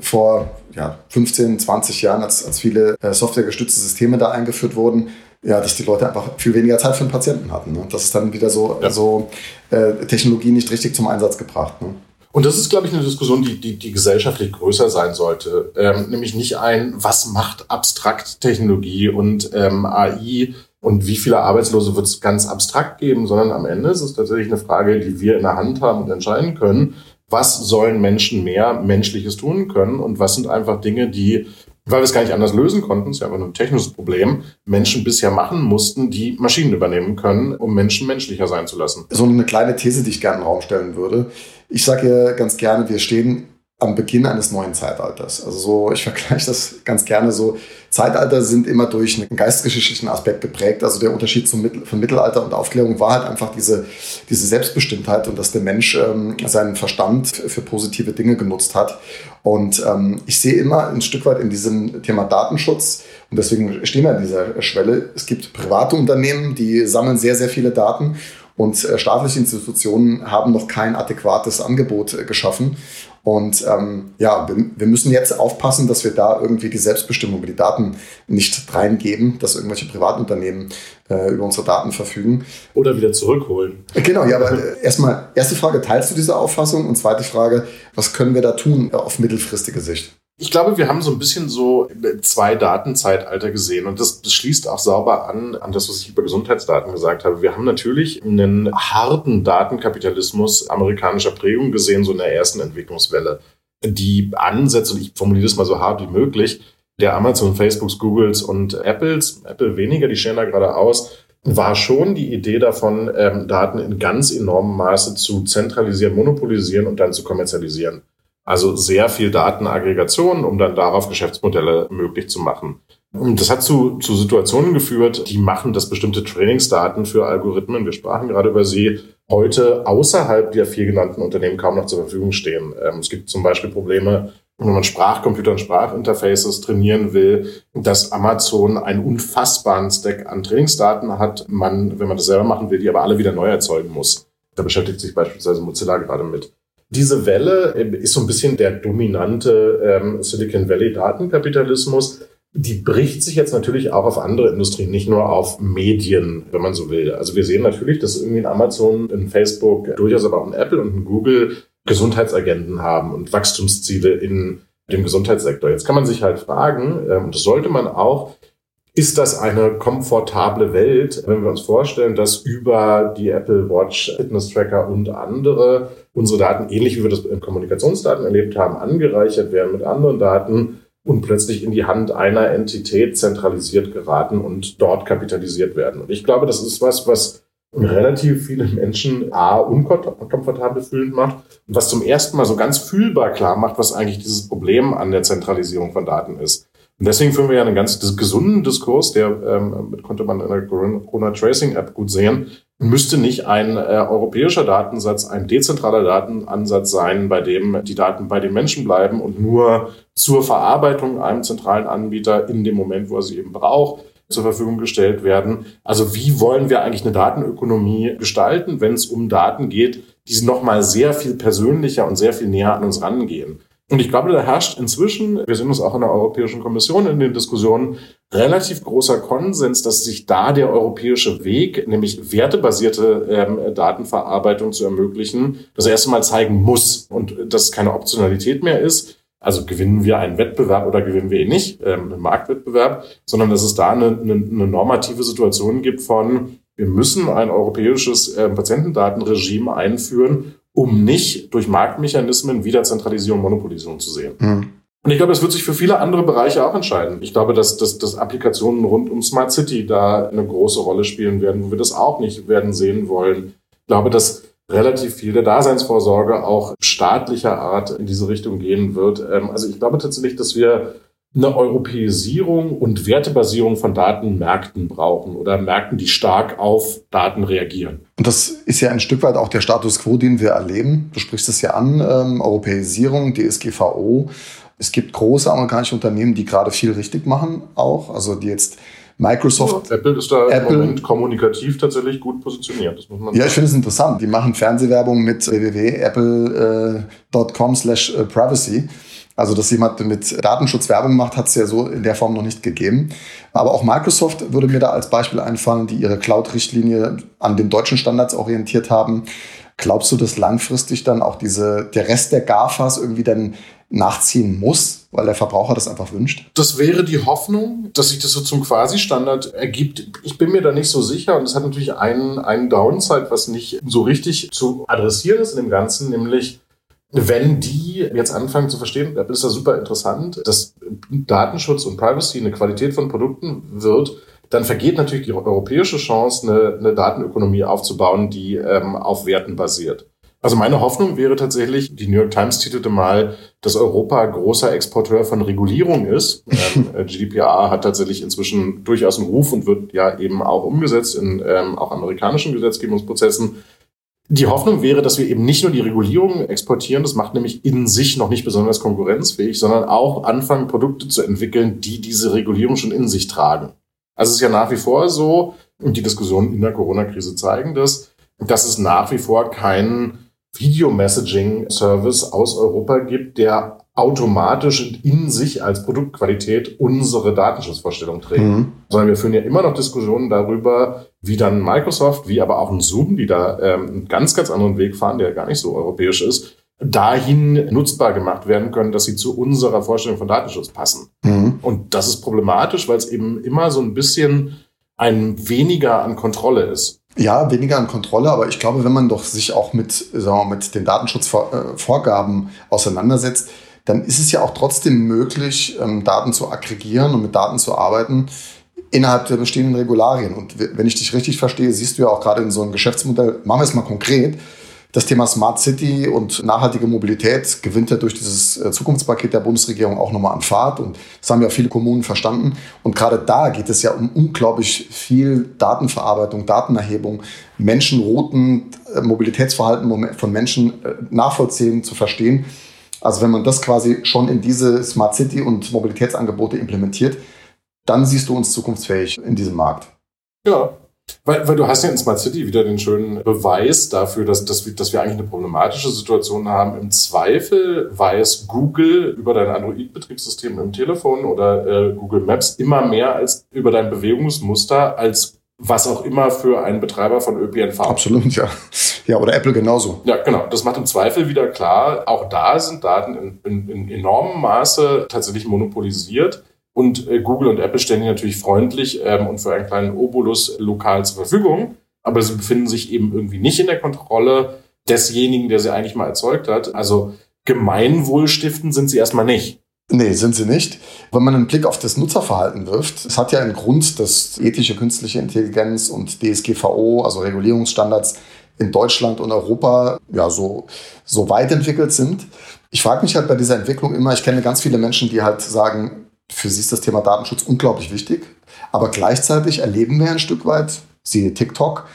vor ja, 15, 20 Jahren, als, als viele äh, softwaregestützte Systeme da eingeführt wurden, ja, dass die Leute einfach viel weniger Zeit für den Patienten hatten. Ne? Das ist dann wieder so, ja. so äh, Technologie nicht richtig zum Einsatz gebracht. Ne? Und das ist, glaube ich, eine Diskussion, die, die, die gesellschaftlich größer sein sollte. Ähm, nämlich nicht ein, was macht abstrakt Technologie und ähm, AI und wie viele Arbeitslose wird es ganz abstrakt geben, sondern am Ende ist es tatsächlich eine Frage, die wir in der Hand haben und entscheiden können. Was sollen Menschen mehr Menschliches tun können und was sind einfach Dinge, die, weil wir es gar nicht anders lösen konnten, ist ja einfach nur ein technisches Problem, Menschen bisher machen mussten, die Maschinen übernehmen können, um Menschen menschlicher sein zu lassen. So eine kleine These, die ich gerne in den Raum stellen würde. Ich sage ja ganz gerne, wir stehen am Beginn eines neuen Zeitalters. Also so, ich vergleiche das ganz gerne so. Zeitalter sind immer durch einen geistesgeschichtlichen Aspekt geprägt. Also der Unterschied zum Mittel, von Mittelalter und Aufklärung war halt einfach diese, diese Selbstbestimmtheit und dass der Mensch ähm, seinen Verstand für positive Dinge genutzt hat. Und ähm, ich sehe immer ein Stück weit in diesem Thema Datenschutz, und deswegen stehen wir an dieser Schwelle, es gibt private Unternehmen, die sammeln sehr, sehr viele Daten und äh, staatliche Institutionen haben noch kein adäquates Angebot äh, geschaffen. Und ähm, ja, wir, wir, müssen jetzt aufpassen, dass wir da irgendwie die Selbstbestimmung über die Daten nicht reingeben, dass irgendwelche Privatunternehmen äh, über unsere Daten verfügen. Oder wieder zurückholen. Genau, ja, aber äh, erstmal, erste Frage, teilst du diese Auffassung? Und zweite Frage, was können wir da tun äh, auf mittelfristige Sicht? Ich glaube, wir haben so ein bisschen so zwei Datenzeitalter gesehen und das, das, schließt auch sauber an an das, was ich über Gesundheitsdaten gesagt habe. Wir haben natürlich einen harten Datenkapitalismus amerikanischer Prägung gesehen, so in der ersten Entwicklungswelle. Die Ansätze, und ich formuliere das mal so hart wie möglich, der Amazon, Facebooks, Googles und Apples, Apple weniger, die stellen da gerade aus, war schon die Idee davon, ähm, Daten in ganz enormem Maße zu zentralisieren, monopolisieren und dann zu kommerzialisieren. Also sehr viel Datenaggregation, um dann darauf Geschäftsmodelle möglich zu machen. Und das hat zu, zu Situationen geführt, die machen, dass bestimmte Trainingsdaten für Algorithmen, wir sprachen gerade über sie, heute außerhalb der vier genannten Unternehmen kaum noch zur Verfügung stehen. Ähm, es gibt zum Beispiel Probleme, wenn man Sprachcomputer und Sprachinterfaces trainieren will, dass Amazon einen unfassbaren Stack an Trainingsdaten hat. Man, wenn man das selber machen will, die aber alle wieder neu erzeugen muss. Da beschäftigt sich beispielsweise Mozilla gerade mit. Diese Welle äh, ist so ein bisschen der dominante ähm, Silicon Valley Datenkapitalismus. Die bricht sich jetzt natürlich auch auf andere Industrien, nicht nur auf Medien, wenn man so will. Also wir sehen natürlich, dass irgendwie ein Amazon, ein Facebook, durchaus aber auch ein Apple und ein Google Gesundheitsagenten haben und Wachstumsziele in dem Gesundheitssektor. Jetzt kann man sich halt fragen, ähm, und das sollte man auch, ist das eine komfortable Welt, wenn wir uns vorstellen, dass über die Apple Watch, Fitness Tracker und andere unsere Daten, ähnlich wie wir das in Kommunikationsdaten erlebt haben, angereichert werden mit anderen Daten und plötzlich in die Hand einer Entität zentralisiert geraten und dort kapitalisiert werden. Und ich glaube, das ist was, was relativ viele Menschen A, unkomfortabel fühlend macht und was zum ersten Mal so ganz fühlbar klar macht, was eigentlich dieses Problem an der Zentralisierung von Daten ist. Und deswegen führen wir ja einen ganz gesunden Diskurs, der ähm, konnte man in der Corona-Tracing-App gut sehen, müsste nicht ein äh, europäischer Datensatz, ein dezentraler Datenansatz sein, bei dem die Daten bei den Menschen bleiben und nur zur Verarbeitung einem zentralen Anbieter in dem Moment, wo er sie eben braucht, zur Verfügung gestellt werden. Also wie wollen wir eigentlich eine Datenökonomie gestalten, wenn es um Daten geht, die noch mal sehr viel persönlicher und sehr viel näher an uns rangehen? Und ich glaube, da herrscht inzwischen, wir sind uns auch in der Europäischen Kommission in den Diskussionen, relativ großer Konsens, dass sich da der europäische Weg, nämlich wertebasierte ähm, Datenverarbeitung zu ermöglichen, das erste Mal zeigen muss und dass es keine Optionalität mehr ist. Also gewinnen wir einen Wettbewerb oder gewinnen wir ihn nicht, ähm, einen Marktwettbewerb, sondern dass es da eine, eine, eine normative Situation gibt von, wir müssen ein europäisches äh, Patientendatenregime einführen, um nicht durch Marktmechanismen wieder Zentralisierung, Monopolisierung zu sehen. Mhm. Und ich glaube, das wird sich für viele andere Bereiche auch entscheiden. Ich glaube, dass, dass, dass Applikationen rund um Smart City da eine große Rolle spielen werden, wo wir das auch nicht werden sehen wollen. Ich glaube, dass relativ viel der Daseinsvorsorge auch staatlicher Art in diese Richtung gehen wird. Ähm, also ich glaube tatsächlich, dass wir eine Europäisierung und Wertebasierung von Datenmärkten brauchen oder Märkten, die stark auf Daten reagieren. Und das ist ja ein Stück weit auch der Status quo, den wir erleben. Du sprichst es ja an, ähm, Europäisierung, DSGVO. Es gibt große amerikanische Unternehmen, die gerade viel richtig machen, auch, also die jetzt Microsoft. Ja, Apple ist da Apple, im Moment kommunikativ tatsächlich gut positioniert. ja, ich finde es interessant. Die machen Fernsehwerbung mit www.apple.com slash äh, privacy. Also, dass jemand mit Datenschutz Werbung macht, hat es ja so in der Form noch nicht gegeben. Aber auch Microsoft würde mir da als Beispiel einfallen, die ihre Cloud-Richtlinie an den deutschen Standards orientiert haben. Glaubst du, dass langfristig dann auch diese, der Rest der GAFAs irgendwie dann nachziehen muss, weil der Verbraucher das einfach wünscht? Das wäre die Hoffnung, dass sich das so zum Quasi-Standard ergibt. Ich bin mir da nicht so sicher und es hat natürlich einen, einen Downside, was nicht so richtig zu adressieren ist in dem Ganzen, nämlich wenn die jetzt anfangen zu verstehen, das ist ja super interessant, dass Datenschutz und Privacy eine Qualität von Produkten wird, dann vergeht natürlich die europäische Chance, eine, eine Datenökonomie aufzubauen, die ähm, auf Werten basiert. Also meine Hoffnung wäre tatsächlich, die New York Times titelte mal, dass Europa großer Exporteur von Regulierung ist. ähm, äh, GDPR hat tatsächlich inzwischen durchaus einen Ruf und wird ja eben auch umgesetzt in ähm, auch amerikanischen Gesetzgebungsprozessen. Die Hoffnung wäre, dass wir eben nicht nur die Regulierung exportieren, das macht nämlich in sich noch nicht besonders konkurrenzfähig, sondern auch anfangen, Produkte zu entwickeln, die diese Regulierung schon in sich tragen. Also es ist ja nach wie vor so, und die Diskussionen in der Corona-Krise zeigen das, dass es nach wie vor keinen Video-Messaging-Service aus Europa gibt, der automatisch in sich als Produktqualität unsere Datenschutzvorstellung trägt. Mhm. Sondern wir führen ja immer noch Diskussionen darüber, wie dann Microsoft, wie aber auch ein Zoom, die da ähm, einen ganz, ganz anderen Weg fahren, der gar nicht so europäisch ist, dahin nutzbar gemacht werden können, dass sie zu unserer Vorstellung von Datenschutz passen. Mhm. Und das ist problematisch, weil es eben immer so ein bisschen ein weniger an Kontrolle ist. Ja, weniger an Kontrolle, aber ich glaube, wenn man doch sich auch mit, sagen wir, mit den Datenschutzvorgaben auseinandersetzt, dann ist es ja auch trotzdem möglich, ähm, Daten zu aggregieren und mit Daten zu arbeiten innerhalb der bestehenden Regularien. Und wenn ich dich richtig verstehe, siehst du ja auch gerade in so einem Geschäftsmodell, machen wir es mal konkret, das Thema Smart City und nachhaltige Mobilität gewinnt ja durch dieses äh, Zukunftspaket der Bundesregierung auch nochmal an Fahrt. Und das haben ja viele Kommunen verstanden. Und gerade da geht es ja um unglaublich viel Datenverarbeitung, Datenerhebung, Menschenrouten, äh, Mobilitätsverhalten von Menschen äh, nachvollziehen, zu verstehen. Also wenn man das quasi schon in diese Smart City und Mobilitätsangebote implementiert, dann siehst du uns zukunftsfähig in diesem Markt. Ja, weil, weil du hast ja in Smart City wieder den schönen Beweis dafür, dass, dass, wir, dass wir eigentlich eine problematische Situation haben. Im Zweifel weiß Google über dein Android-Betriebssystem im Telefon oder äh, Google Maps immer mehr als über dein Bewegungsmuster als was auch immer für einen Betreiber von ÖPNV. Absolut, ja. Ja, oder Apple genauso. Ja, genau. Das macht im Zweifel wieder klar, auch da sind Daten in, in, in enormem Maße tatsächlich monopolisiert. Und äh, Google und Apple stellen die natürlich freundlich ähm, und für einen kleinen Obolus lokal zur Verfügung. Aber sie befinden sich eben irgendwie nicht in der Kontrolle desjenigen, der sie eigentlich mal erzeugt hat. Also Gemeinwohlstiften sind sie erstmal nicht. Nee, sind sie nicht. Wenn man einen Blick auf das Nutzerverhalten wirft, es hat ja einen Grund, dass ethische künstliche Intelligenz und DSGVO, also Regulierungsstandards in Deutschland und Europa, ja, so, so weit entwickelt sind. Ich frage mich halt bei dieser Entwicklung immer, ich kenne ganz viele Menschen, die halt sagen, für sie ist das Thema Datenschutz unglaublich wichtig. Aber gleichzeitig erleben wir ein Stück weit, siehe TikTok,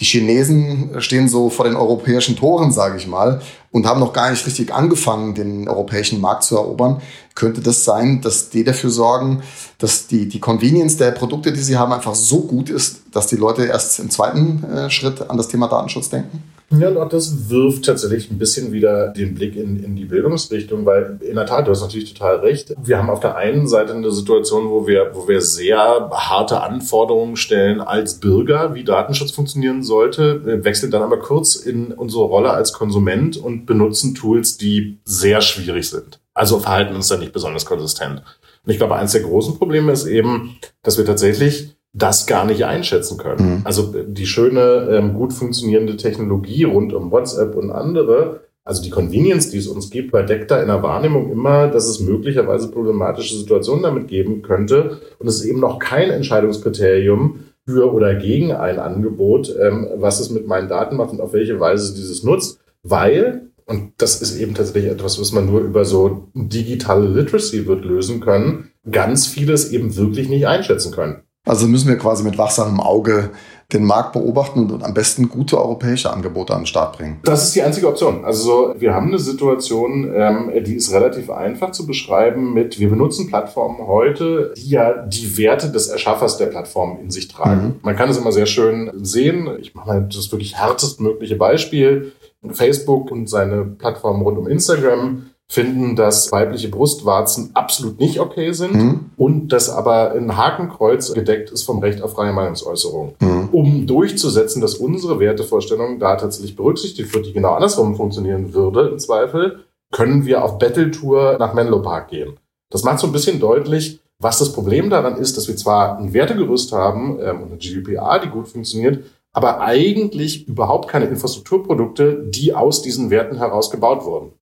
die Chinesen stehen so vor den europäischen Toren, sage ich mal, und haben noch gar nicht richtig angefangen, den europäischen Markt zu erobern. Könnte das sein, dass die dafür sorgen, dass die, die Convenience der Produkte, die sie haben, einfach so gut ist, dass die Leute erst im zweiten äh, Schritt an das Thema Datenschutz denken? Ja, und auch das wirft tatsächlich ein bisschen wieder den Blick in, in die Bildungsrichtung, weil in der Tat, du hast natürlich total recht. Wir haben auf der einen Seite eine Situation, wo wir, wo wir sehr harte Anforderungen stellen als Bürger, wie Datenschutz funktionieren sollte, wechseln dann aber kurz in unsere Rolle als Konsument und benutzen Tools, die sehr schwierig sind. Also verhalten uns da nicht besonders konsistent. Und ich glaube, eines der großen Probleme ist eben, dass wir tatsächlich das gar nicht einschätzen können. Mhm. Also die schöne, ähm, gut funktionierende Technologie rund um WhatsApp und andere, also die Convenience, die es uns gibt, verdeckt da in der Wahrnehmung immer, dass es möglicherweise problematische Situationen damit geben könnte. Und es ist eben noch kein Entscheidungskriterium für oder gegen ein Angebot, ähm, was es mit meinen Daten macht und auf welche Weise dieses nutzt, weil und das ist eben tatsächlich etwas, was man nur über so digitale Literacy wird lösen können, ganz vieles eben wirklich nicht einschätzen können. Also müssen wir quasi mit wachsamem Auge den Markt beobachten und am besten gute europäische Angebote an den Start bringen. Das ist die einzige Option. Also wir haben eine Situation, ähm, die ist relativ einfach zu beschreiben mit, wir benutzen Plattformen heute, die ja die Werte des Erschaffers der Plattform in sich tragen. Mhm. Man kann es immer sehr schön sehen. Ich mache mal das wirklich härtestmögliche Beispiel. Facebook und seine Plattform rund um Instagram finden, dass weibliche Brustwarzen absolut nicht okay sind mhm. und dass aber ein Hakenkreuz gedeckt ist vom Recht auf freie Meinungsäußerung. Mhm. Um durchzusetzen, dass unsere Wertevorstellung da tatsächlich berücksichtigt wird, die genau andersrum funktionieren würde im Zweifel, können wir auf Battle-Tour nach Menlo Park gehen. Das macht so ein bisschen deutlich, was das Problem daran ist, dass wir zwar ein Wertegerüst haben ähm, und eine GDPR, die gut funktioniert, aber eigentlich überhaupt keine Infrastrukturprodukte, die aus diesen Werten heraus gebaut wurden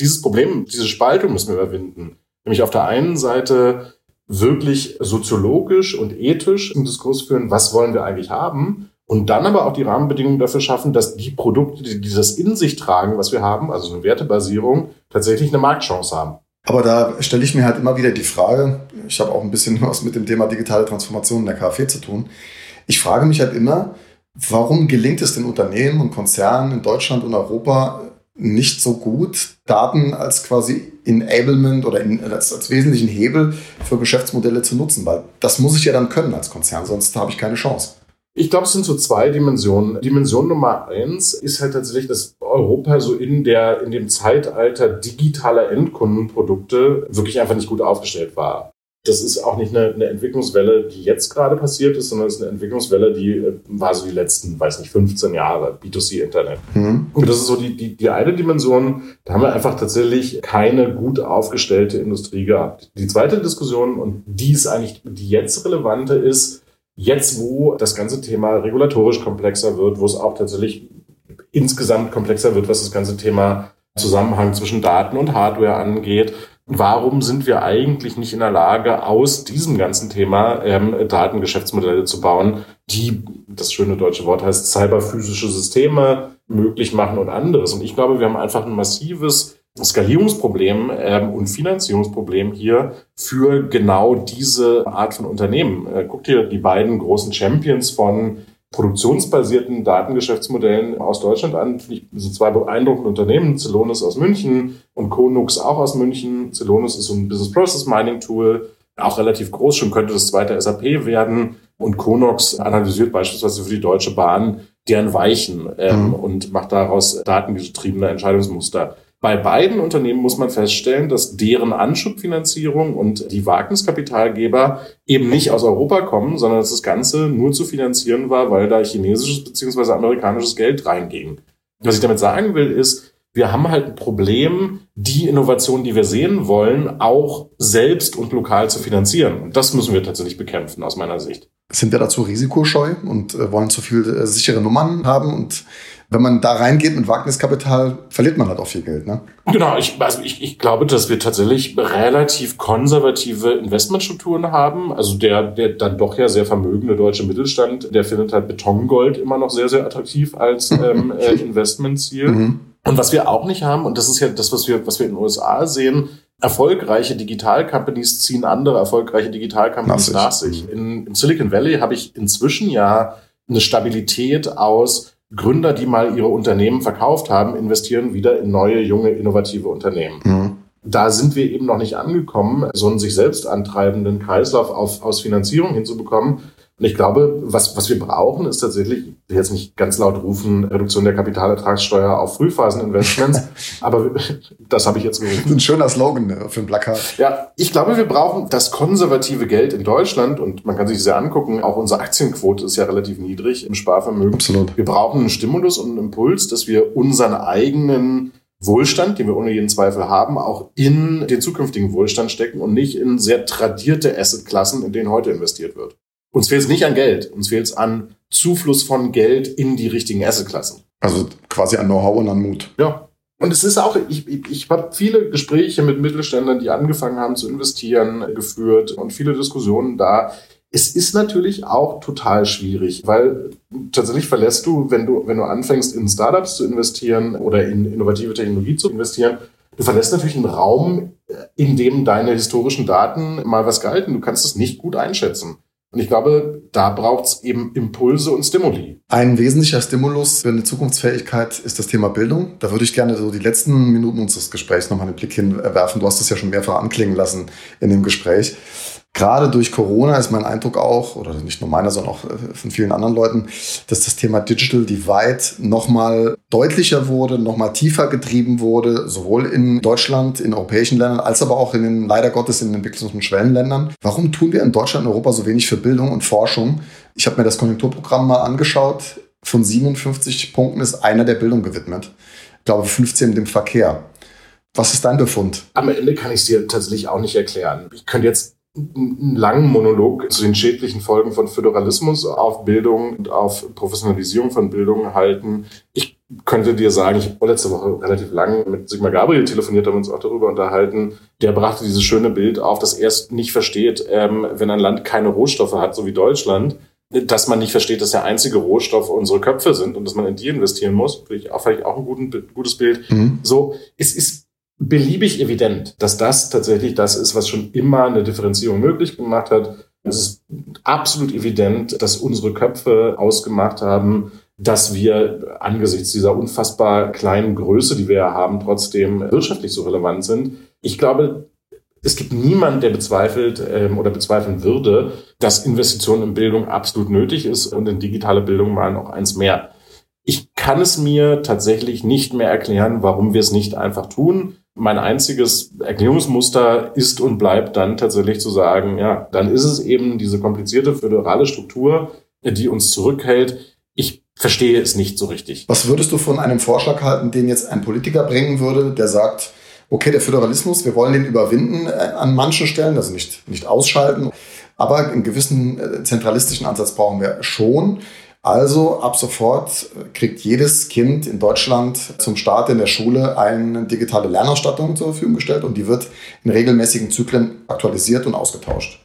dieses Problem, diese Spaltung müssen wir überwinden. Nämlich auf der einen Seite wirklich soziologisch und ethisch im Diskurs führen, was wollen wir eigentlich haben? und dann aber auch die Rahmenbedingungen dafür schaffen, dass die Produkte, die, die das in sich tragen, was wir haben, also eine Wertebasierung, tatsächlich eine Marktchance haben. Aber da stelle ich mir halt immer wieder die Frage, ich habe auch ein bisschen was mit dem Thema digitale Transformation in der KfW zu tun. Ich frage mich halt immer, warum gelingt es den Unternehmen und Konzernen in Deutschland und Europa nicht so gut, Daten als quasi Enablement oder in, als, als wesentlichen Hebel für Geschäftsmodelle zu nutzen? Weil das muss ich ja dann können als Konzern, sonst habe ich keine Chance. Ich glaube, es sind so zwei Dimensionen. Dimension Nummer eins ist halt tatsächlich, dass Europa so in der, in dem Zeitalter digitaler Endkundenprodukte wirklich einfach nicht gut aufgestellt war. Das ist auch nicht eine, eine Entwicklungswelle, die jetzt gerade passiert ist, sondern es ist eine Entwicklungswelle, die äh, war so die letzten, weiß nicht, 15 Jahre, B2C-Internet. Mhm. Und das ist so die, die, die eine Dimension, da haben wir einfach tatsächlich keine gut aufgestellte Industrie gehabt. Die zweite Diskussion, und die ist eigentlich die jetzt relevante, ist, Jetzt, wo das ganze Thema regulatorisch komplexer wird, wo es auch tatsächlich insgesamt komplexer wird, was das ganze Thema Zusammenhang zwischen Daten und Hardware angeht, warum sind wir eigentlich nicht in der Lage, aus diesem ganzen Thema ähm, Datengeschäftsmodelle zu bauen, die, das schöne deutsche Wort heißt, cyberphysische Systeme möglich machen und anderes. Und ich glaube, wir haben einfach ein massives Skalierungsproblem ähm, und Finanzierungsproblem hier für genau diese Art von Unternehmen. Äh, guckt ihr die beiden großen Champions von produktionsbasierten Datengeschäftsmodellen aus Deutschland an. Ich, sind zwei beeindruckende Unternehmen. Celonis aus München und Konux auch aus München. Celonis ist so ein Business Process Mining Tool, auch relativ groß, schon könnte das zweite SAP werden. Und Konox analysiert beispielsweise für die Deutsche Bahn deren Weichen ähm, mhm. und macht daraus datengetriebene Entscheidungsmuster. Bei beiden Unternehmen muss man feststellen, dass deren Anschubfinanzierung und die Wagniskapitalgeber eben nicht aus Europa kommen, sondern dass das Ganze nur zu finanzieren war, weil da chinesisches beziehungsweise amerikanisches Geld reinging. Was ich damit sagen will, ist, wir haben halt ein Problem, die Innovation, die wir sehen wollen, auch selbst und lokal zu finanzieren. Und das müssen wir tatsächlich bekämpfen, aus meiner Sicht. Sind wir dazu risikoscheu und äh, wollen zu viel äh, sichere Nummern haben und wenn man da reingeht mit Wagniskapital, verliert man halt auch viel Geld. Ne? Genau, ich, also ich, ich glaube, dass wir tatsächlich relativ konservative Investmentstrukturen haben. Also der, der dann doch ja sehr vermögende deutsche Mittelstand, der findet halt Betongold immer noch sehr, sehr attraktiv als ähm, äh, Investmentziel. Mhm. Und was wir auch nicht haben, und das ist ja das, was wir, was wir in den USA sehen, erfolgreiche Digital-Companies ziehen andere erfolgreiche Digital-Companies nach sich. In, Im Silicon Valley habe ich inzwischen ja eine Stabilität aus Gründer, die mal ihre Unternehmen verkauft haben, investieren wieder in neue, junge, innovative Unternehmen. Mhm. Da sind wir eben noch nicht angekommen, so einen sich selbst antreibenden Kreislauf auf, aus Finanzierung hinzubekommen. Und ich glaube, was, was wir brauchen, ist tatsächlich, ich will jetzt nicht ganz laut rufen, Reduktion der Kapitalertragssteuer auf Frühphaseninvestments, aber das habe ich jetzt gerufen. Ein schöner Slogan ne, für ein Plakat. Ja, ich glaube, wir brauchen das konservative Geld in Deutschland und man kann sich sehr angucken, auch unsere Aktienquote ist ja relativ niedrig im Sparvermögen. Absolut. Wir brauchen einen Stimulus und einen Impuls, dass wir unseren eigenen Wohlstand, den wir ohne jeden Zweifel haben, auch in den zukünftigen Wohlstand stecken und nicht in sehr tradierte Assetklassen, in denen heute investiert wird. Uns fehlt es nicht an Geld, uns fehlt es an Zufluss von Geld in die richtigen Assetklassen. Also quasi an Know-how und an Mut. Ja. Und es ist auch, ich, ich, ich habe viele Gespräche mit Mittelständlern, die angefangen haben zu investieren, geführt und viele Diskussionen da. Es ist natürlich auch total schwierig, weil tatsächlich verlässt du, wenn du, wenn du anfängst, in Startups zu investieren oder in innovative Technologie zu investieren, du verlässt natürlich einen Raum, in dem deine historischen Daten mal was galten. Du kannst es nicht gut einschätzen. Und ich glaube, da braucht es eben Impulse und Stimuli. Ein wesentlicher Stimulus für eine Zukunftsfähigkeit ist das Thema Bildung. Da würde ich gerne so die letzten Minuten unseres Gesprächs nochmal einen Blick hinwerfen. Du hast es ja schon mehrfach anklingen lassen in dem Gespräch. Gerade durch Corona ist mein Eindruck auch, oder nicht nur meiner, sondern auch äh, von vielen anderen Leuten, dass das Thema Digital Divide nochmal deutlicher wurde, nochmal tiefer getrieben wurde, sowohl in Deutschland, in europäischen Ländern, als aber auch in den, leider Gottes, in den Entwicklungs- und Schwellenländern. Warum tun wir in Deutschland und Europa so wenig für Bildung und Forschung? Ich habe mir das Konjunkturprogramm mal angeschaut. Von 57 Punkten ist einer der Bildung gewidmet. Ich glaube, 15 dem Verkehr. Was ist dein Befund? Am Ende kann ich es dir tatsächlich auch nicht erklären. Ich könnte jetzt einen langen Monolog zu den schädlichen Folgen von Föderalismus auf Bildung und auf Professionalisierung von Bildung halten. Ich könnte dir sagen, ich habe letzte Woche relativ lang mit Sigmar Gabriel telefoniert, haben uns auch darüber unterhalten. Der brachte dieses schöne Bild auf, dass er es nicht versteht, ähm, wenn ein Land keine Rohstoffe hat, so wie Deutschland, dass man nicht versteht, dass der einzige Rohstoff unsere Köpfe sind und dass man in die investieren muss. Finde ich auch vielleicht auch ein guten, gutes Bild. Mhm. So, es ist beliebig evident, dass das tatsächlich das ist, was schon immer eine Differenzierung möglich gemacht hat. Es ist absolut evident, dass unsere Köpfe ausgemacht haben, dass wir angesichts dieser unfassbar kleinen Größe, die wir ja haben, trotzdem wirtschaftlich so relevant sind. Ich glaube, es gibt niemand, der bezweifelt ähm, oder bezweifeln würde, dass Investitionen in Bildung absolut nötig ist und in digitale Bildung mal noch eins mehr. Ich kann es mir tatsächlich nicht mehr erklären, warum wir es nicht einfach tun. Mein einziges Erklärungsmuster ist und bleibt dann tatsächlich zu sagen, ja, dann ist es eben diese komplizierte föderale Struktur, die uns zurückhält. Ich verstehe es nicht so richtig. Was würdest du von einem Vorschlag halten, den jetzt ein Politiker bringen würde, der sagt, okay, der Föderalismus, wir wollen den überwinden äh, an manchen Stellen, also nicht, nicht ausschalten, aber einen gewissen äh, zentralistischen Ansatz brauchen wir schon. Also ab sofort kriegt jedes Kind in Deutschland zum Start in der Schule eine digitale Lernausstattung zur Verfügung gestellt und die wird in regelmäßigen Zyklen aktualisiert und ausgetauscht.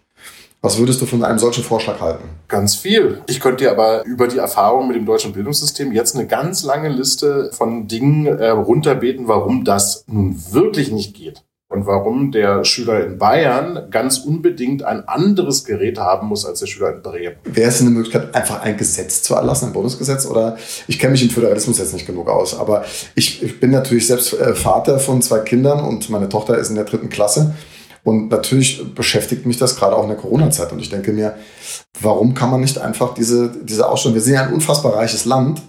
Was würdest du von einem solchen Vorschlag halten? Ganz viel. Ich könnte dir aber über die Erfahrung mit dem deutschen Bildungssystem jetzt eine ganz lange Liste von Dingen äh, runterbeten, warum das nun wirklich nicht geht. Und warum der Schüler in Bayern ganz unbedingt ein anderes Gerät haben muss als der Schüler in Bremen. Wäre es eine Möglichkeit, einfach ein Gesetz zu erlassen, ein Bundesgesetz? Oder ich kenne mich im Föderalismus jetzt nicht genug aus, aber ich, ich bin natürlich selbst äh, Vater von zwei Kindern und meine Tochter ist in der dritten Klasse. Und natürlich beschäftigt mich das gerade auch in der Corona-Zeit. Und ich denke mir, warum kann man nicht einfach diese, diese Ausstellung, wir sind ja ein unfassbar reiches Land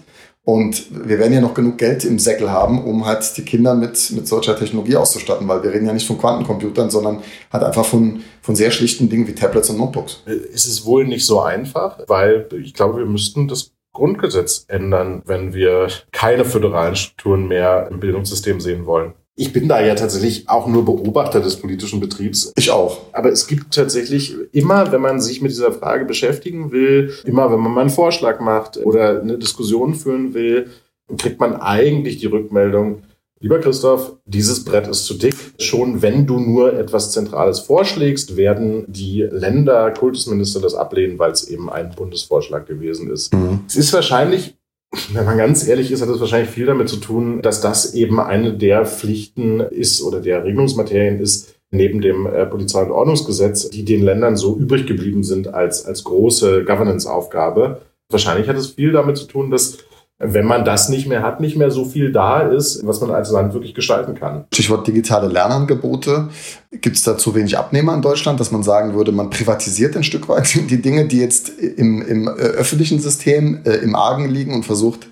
und wir werden ja noch genug Geld im Säckel haben, um halt die Kinder mit, mit solcher Technologie auszustatten, weil wir reden ja nicht von Quantencomputern, sondern halt einfach von, von sehr schlichten Dingen wie Tablets und Notebooks. Es ist wohl nicht so einfach, weil ich glaube, wir müssten das Grundgesetz ändern, wenn wir keine föderalen Strukturen mehr im Bildungssystem sehen wollen. Ich bin da ja tatsächlich auch nur Beobachter des politischen Betriebs. Ich auch. Aber es gibt tatsächlich immer, wenn man sich mit dieser Frage beschäftigen will, immer wenn man mal einen Vorschlag macht oder eine Diskussion führen will, kriegt man eigentlich die Rückmeldung, lieber Christoph, dieses Brett ist zu dick. Schon wenn du nur etwas Zentrales vorschlägst, werden die Länder, Kultusminister das ablehnen, weil es eben ein Bundesvorschlag gewesen ist. Mhm. Es ist wahrscheinlich wenn man ganz ehrlich ist, hat es wahrscheinlich viel damit zu tun, dass das eben eine der Pflichten ist oder der Regelungsmaterien ist, neben dem äh, Polizei- und Ordnungsgesetz, die den Ländern so übrig geblieben sind als, als große Governance-Aufgabe. Wahrscheinlich hat es viel damit zu tun, dass wenn man das nicht mehr hat, nicht mehr so viel da ist, was man als Land wirklich gestalten kann. Stichwort digitale Lernangebote. Gibt es da zu wenig Abnehmer in Deutschland, dass man sagen würde, man privatisiert ein Stück weit die Dinge, die jetzt im, im äh, öffentlichen System äh, im Argen liegen und versucht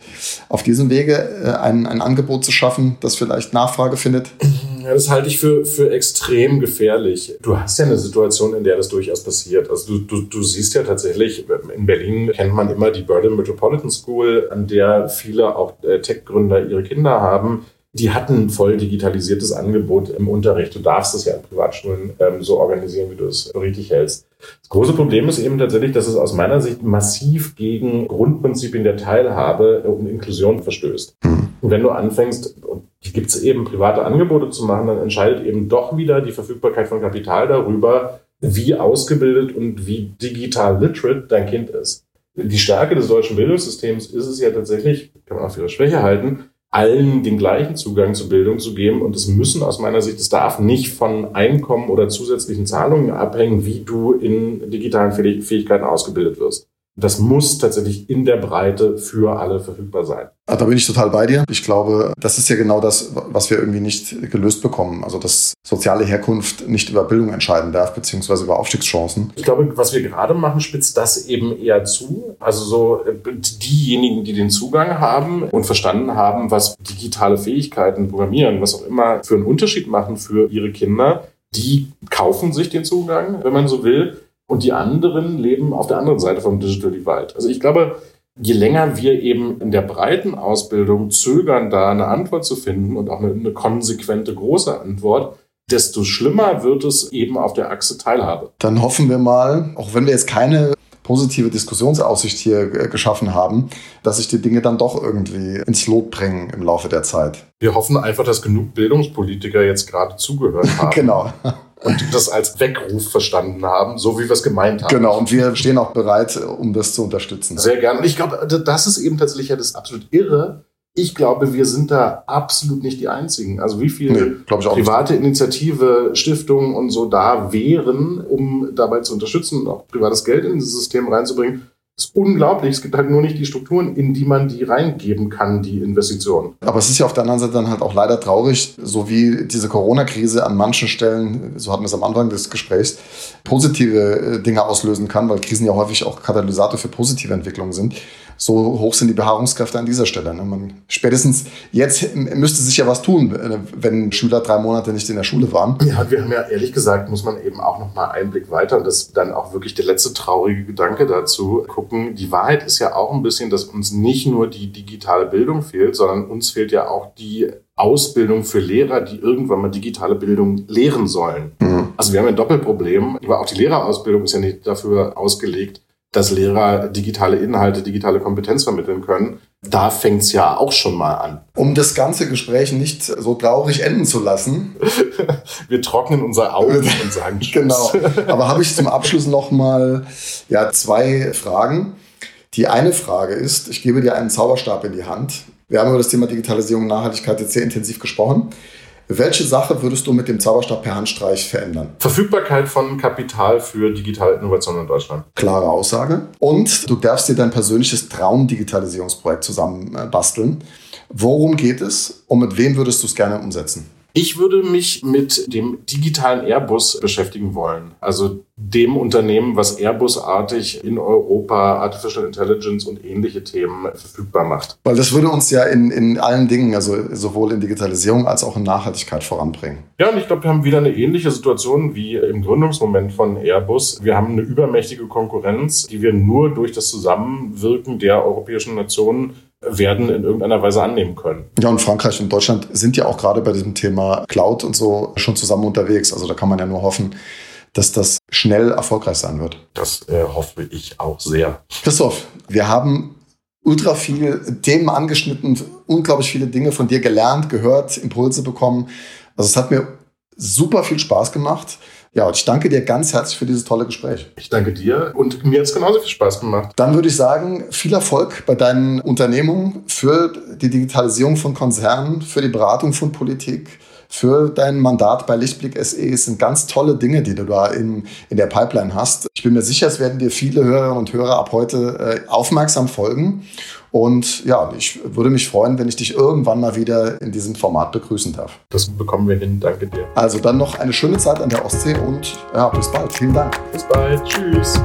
auf diesem Wege äh, ein, ein Angebot zu schaffen, das vielleicht Nachfrage findet? Ja, das halte ich für, für extrem gefährlich. Du hast ja eine Situation, in der das durchaus passiert. Also du, du, du siehst ja tatsächlich, in Berlin kennt man immer die Berlin Metropolitan School, an der viele auch äh, Tech-Gründer ihre Kinder haben. Die hatten voll digitalisiertes Angebot im Unterricht. Du darfst es ja in Privatschulen ähm, so organisieren, wie du es richtig hältst. Das große Problem ist eben tatsächlich, dass es aus meiner Sicht massiv gegen Grundprinzipien der Teilhabe und Inklusion verstößt. Mhm. Und wenn du anfängst, gibt es eben private Angebote zu machen, dann entscheidet eben doch wieder die Verfügbarkeit von Kapital darüber, wie ausgebildet und wie digital literate dein Kind ist. Die Stärke des deutschen Bildungssystems ist es ja tatsächlich, kann man auch für ihre Schwäche halten, allen den gleichen Zugang zur Bildung zu geben. Und es müssen aus meiner Sicht, es darf nicht von Einkommen oder zusätzlichen Zahlungen abhängen, wie du in digitalen Fähigkeiten ausgebildet wirst. Das muss tatsächlich in der Breite für alle verfügbar sein. Ah, da bin ich total bei dir. Ich glaube, das ist ja genau das, was wir irgendwie nicht gelöst bekommen. Also, dass soziale Herkunft nicht über Bildung entscheiden darf, beziehungsweise über Aufstiegschancen. Ich glaube, was wir gerade machen, spitzt das eben eher zu. Also so äh, diejenigen, die den Zugang haben und verstanden haben, was digitale Fähigkeiten, Programmieren, was auch immer für einen Unterschied machen für ihre Kinder, die kaufen sich den Zugang, wenn man so will und die anderen leben auf der anderen Seite vom Digital Divide. Also ich glaube, je länger wir eben in der breiten Ausbildung zögern, da eine Antwort zu finden und auch eine, eine konsequente große Antwort, desto schlimmer wird es eben auf der Achse Teilhabe. Dann hoffen wir mal, auch wenn wir jetzt keine positive Diskussionsaussicht hier äh, geschaffen haben, dass sich die Dinge dann doch irgendwie ins Lot bringen im Laufe der Zeit. Wir hoffen einfach, dass genug Bildungspolitiker jetzt gerade zugehört haben. genau. Und das als Weckruf verstanden haben, so wie wir es gemeint haben. Genau, und wir stehen auch bereit, um das zu unterstützen. Sehr gerne. Und ich glaube, das ist eben tatsächlich ja das absolut irre. Ich glaube, wir sind da absolut nicht die Einzigen. Also wie viele Nee, private Initiative, Stiftungen und so da wären, um dabei zu unterstützen und auch privates Geld in dieses System reinzubringen, ist unglaublich. Es gibt halt nur nicht die Strukturen, in die man die reingeben kann, die Investitionen. Aber es ist ja auf der anderen Seite dann halt auch leider traurig, so wie diese Corona-Krise an manchen Stellen, so hatten wir es am Anfang des Gesprächs, positive äh, Dinge auslösen kann, weil Krisen ja häufig auch Katalysator für positive Entwicklungen sind. So hoch sind die Beharrungskräfte an dieser Stelle. ne? Man, spätestens jetzt müsste sich ja was tun, äh, wenn Schüler drei Monate nicht in der Schule waren. Ja, wir haben ja ehrlich gesagt, muss man eben auch noch mal einen Blick weiter und das ist dann auch wirklich der letzte traurige Gedanke dazu gucken. Die Wahrheit ist ja auch ein bisschen, dass uns nicht nur die digitale Bildung fehlt, sondern uns fehlt ja auch die Ausbildung für Lehrer, die irgendwann mal digitale Bildung lehren sollen. Also wir haben ein Doppelproblem, aber auch die Lehrerausbildung ist ja nicht dafür ausgelegt, dass Lehrer digitale Inhalte, digitale Kompetenz vermitteln können. Da fängt's ja auch schon mal an. Um das ganze Gespräch nicht so traurig enden zu lassen, Wir trocknen unser Auge und sagen Tschüss. Genau. Aber habe ich zum Abschluss noch mal ja, zwei Fragen. Die eine Frage ist, ich gebe dir einen Zauberstab in die Hand. Wir haben über das Thema Digitalisierung und Nachhaltigkeit jetzt sehr intensiv gesprochen. Welche Sache würdest du mit dem Zauberstab per Handstreich verändern? Verfügbarkeit von Kapital für digitale Innovation in Deutschland. Klare Aussage. Und du darfst dir dein persönliches Traum-Digitalisierungsprojekt zusammen äh, basteln. Worum geht es und mit wem würdest du es gerne umsetzen? Ich würde mich mit dem digitalen Airbus beschäftigen wollen. Also dem Unternehmen, was Airbus-artig in Europa Artificial Intelligence und ähnliche Themen verfügbar macht. Weil das würde uns ja in, in allen Dingen, also sowohl in Digitalisierung als auch in Nachhaltigkeit voranbringen. Ja, und ich glaube, wir haben wieder eine ähnliche Situation wie im Gründungsmoment von Airbus. Wir haben eine übermächtige Konkurrenz, die wir nur durch das Zusammenwirken der europäischen Nationen werden in irgendeiner Weise annehmen können. Ja, und Frankreich und Deutschland sind ja auch gerade bei diesem Thema Cloud und so schon zusammen unterwegs. Also da kann man ja nur hoffen, dass das schnell erfolgreich sein wird. Das äh, hoffe ich auch sehr. Christoph, wir haben ultra viele Themen angeschnitten, unglaublich viele Dinge von dir gelernt, gehört, Impulse bekommen. Also es hat mir super viel Spaß gemacht. Ja, und ich danke dir ganz herzlich für dieses tolle Gespräch. Ich danke dir und mir hat es genauso viel Spaß gemacht. Dann würde ich sagen, viel Erfolg bei deinen Unternehmungen für die Digitalisierung von Konzernen, für die Beratung von Politik, für dein Mandat bei Lichtblick SE. Es sind ganz tolle Dinge, die du da in, in der Pipeline hast. Ich bin mir sicher, es werden dir viele Hörerinnen und Hörer ab heute äh, aufmerksam folgen. Und ja, ich würde mich freuen, wenn ich dich irgendwann mal wieder in diesem Format begrüßen darf. Das bekommen wir hin. Danke dir. Also dann noch eine schöne Zeit an der Ostsee und ja, bis bald. Vielen Dank. Bis bald. Tschüss.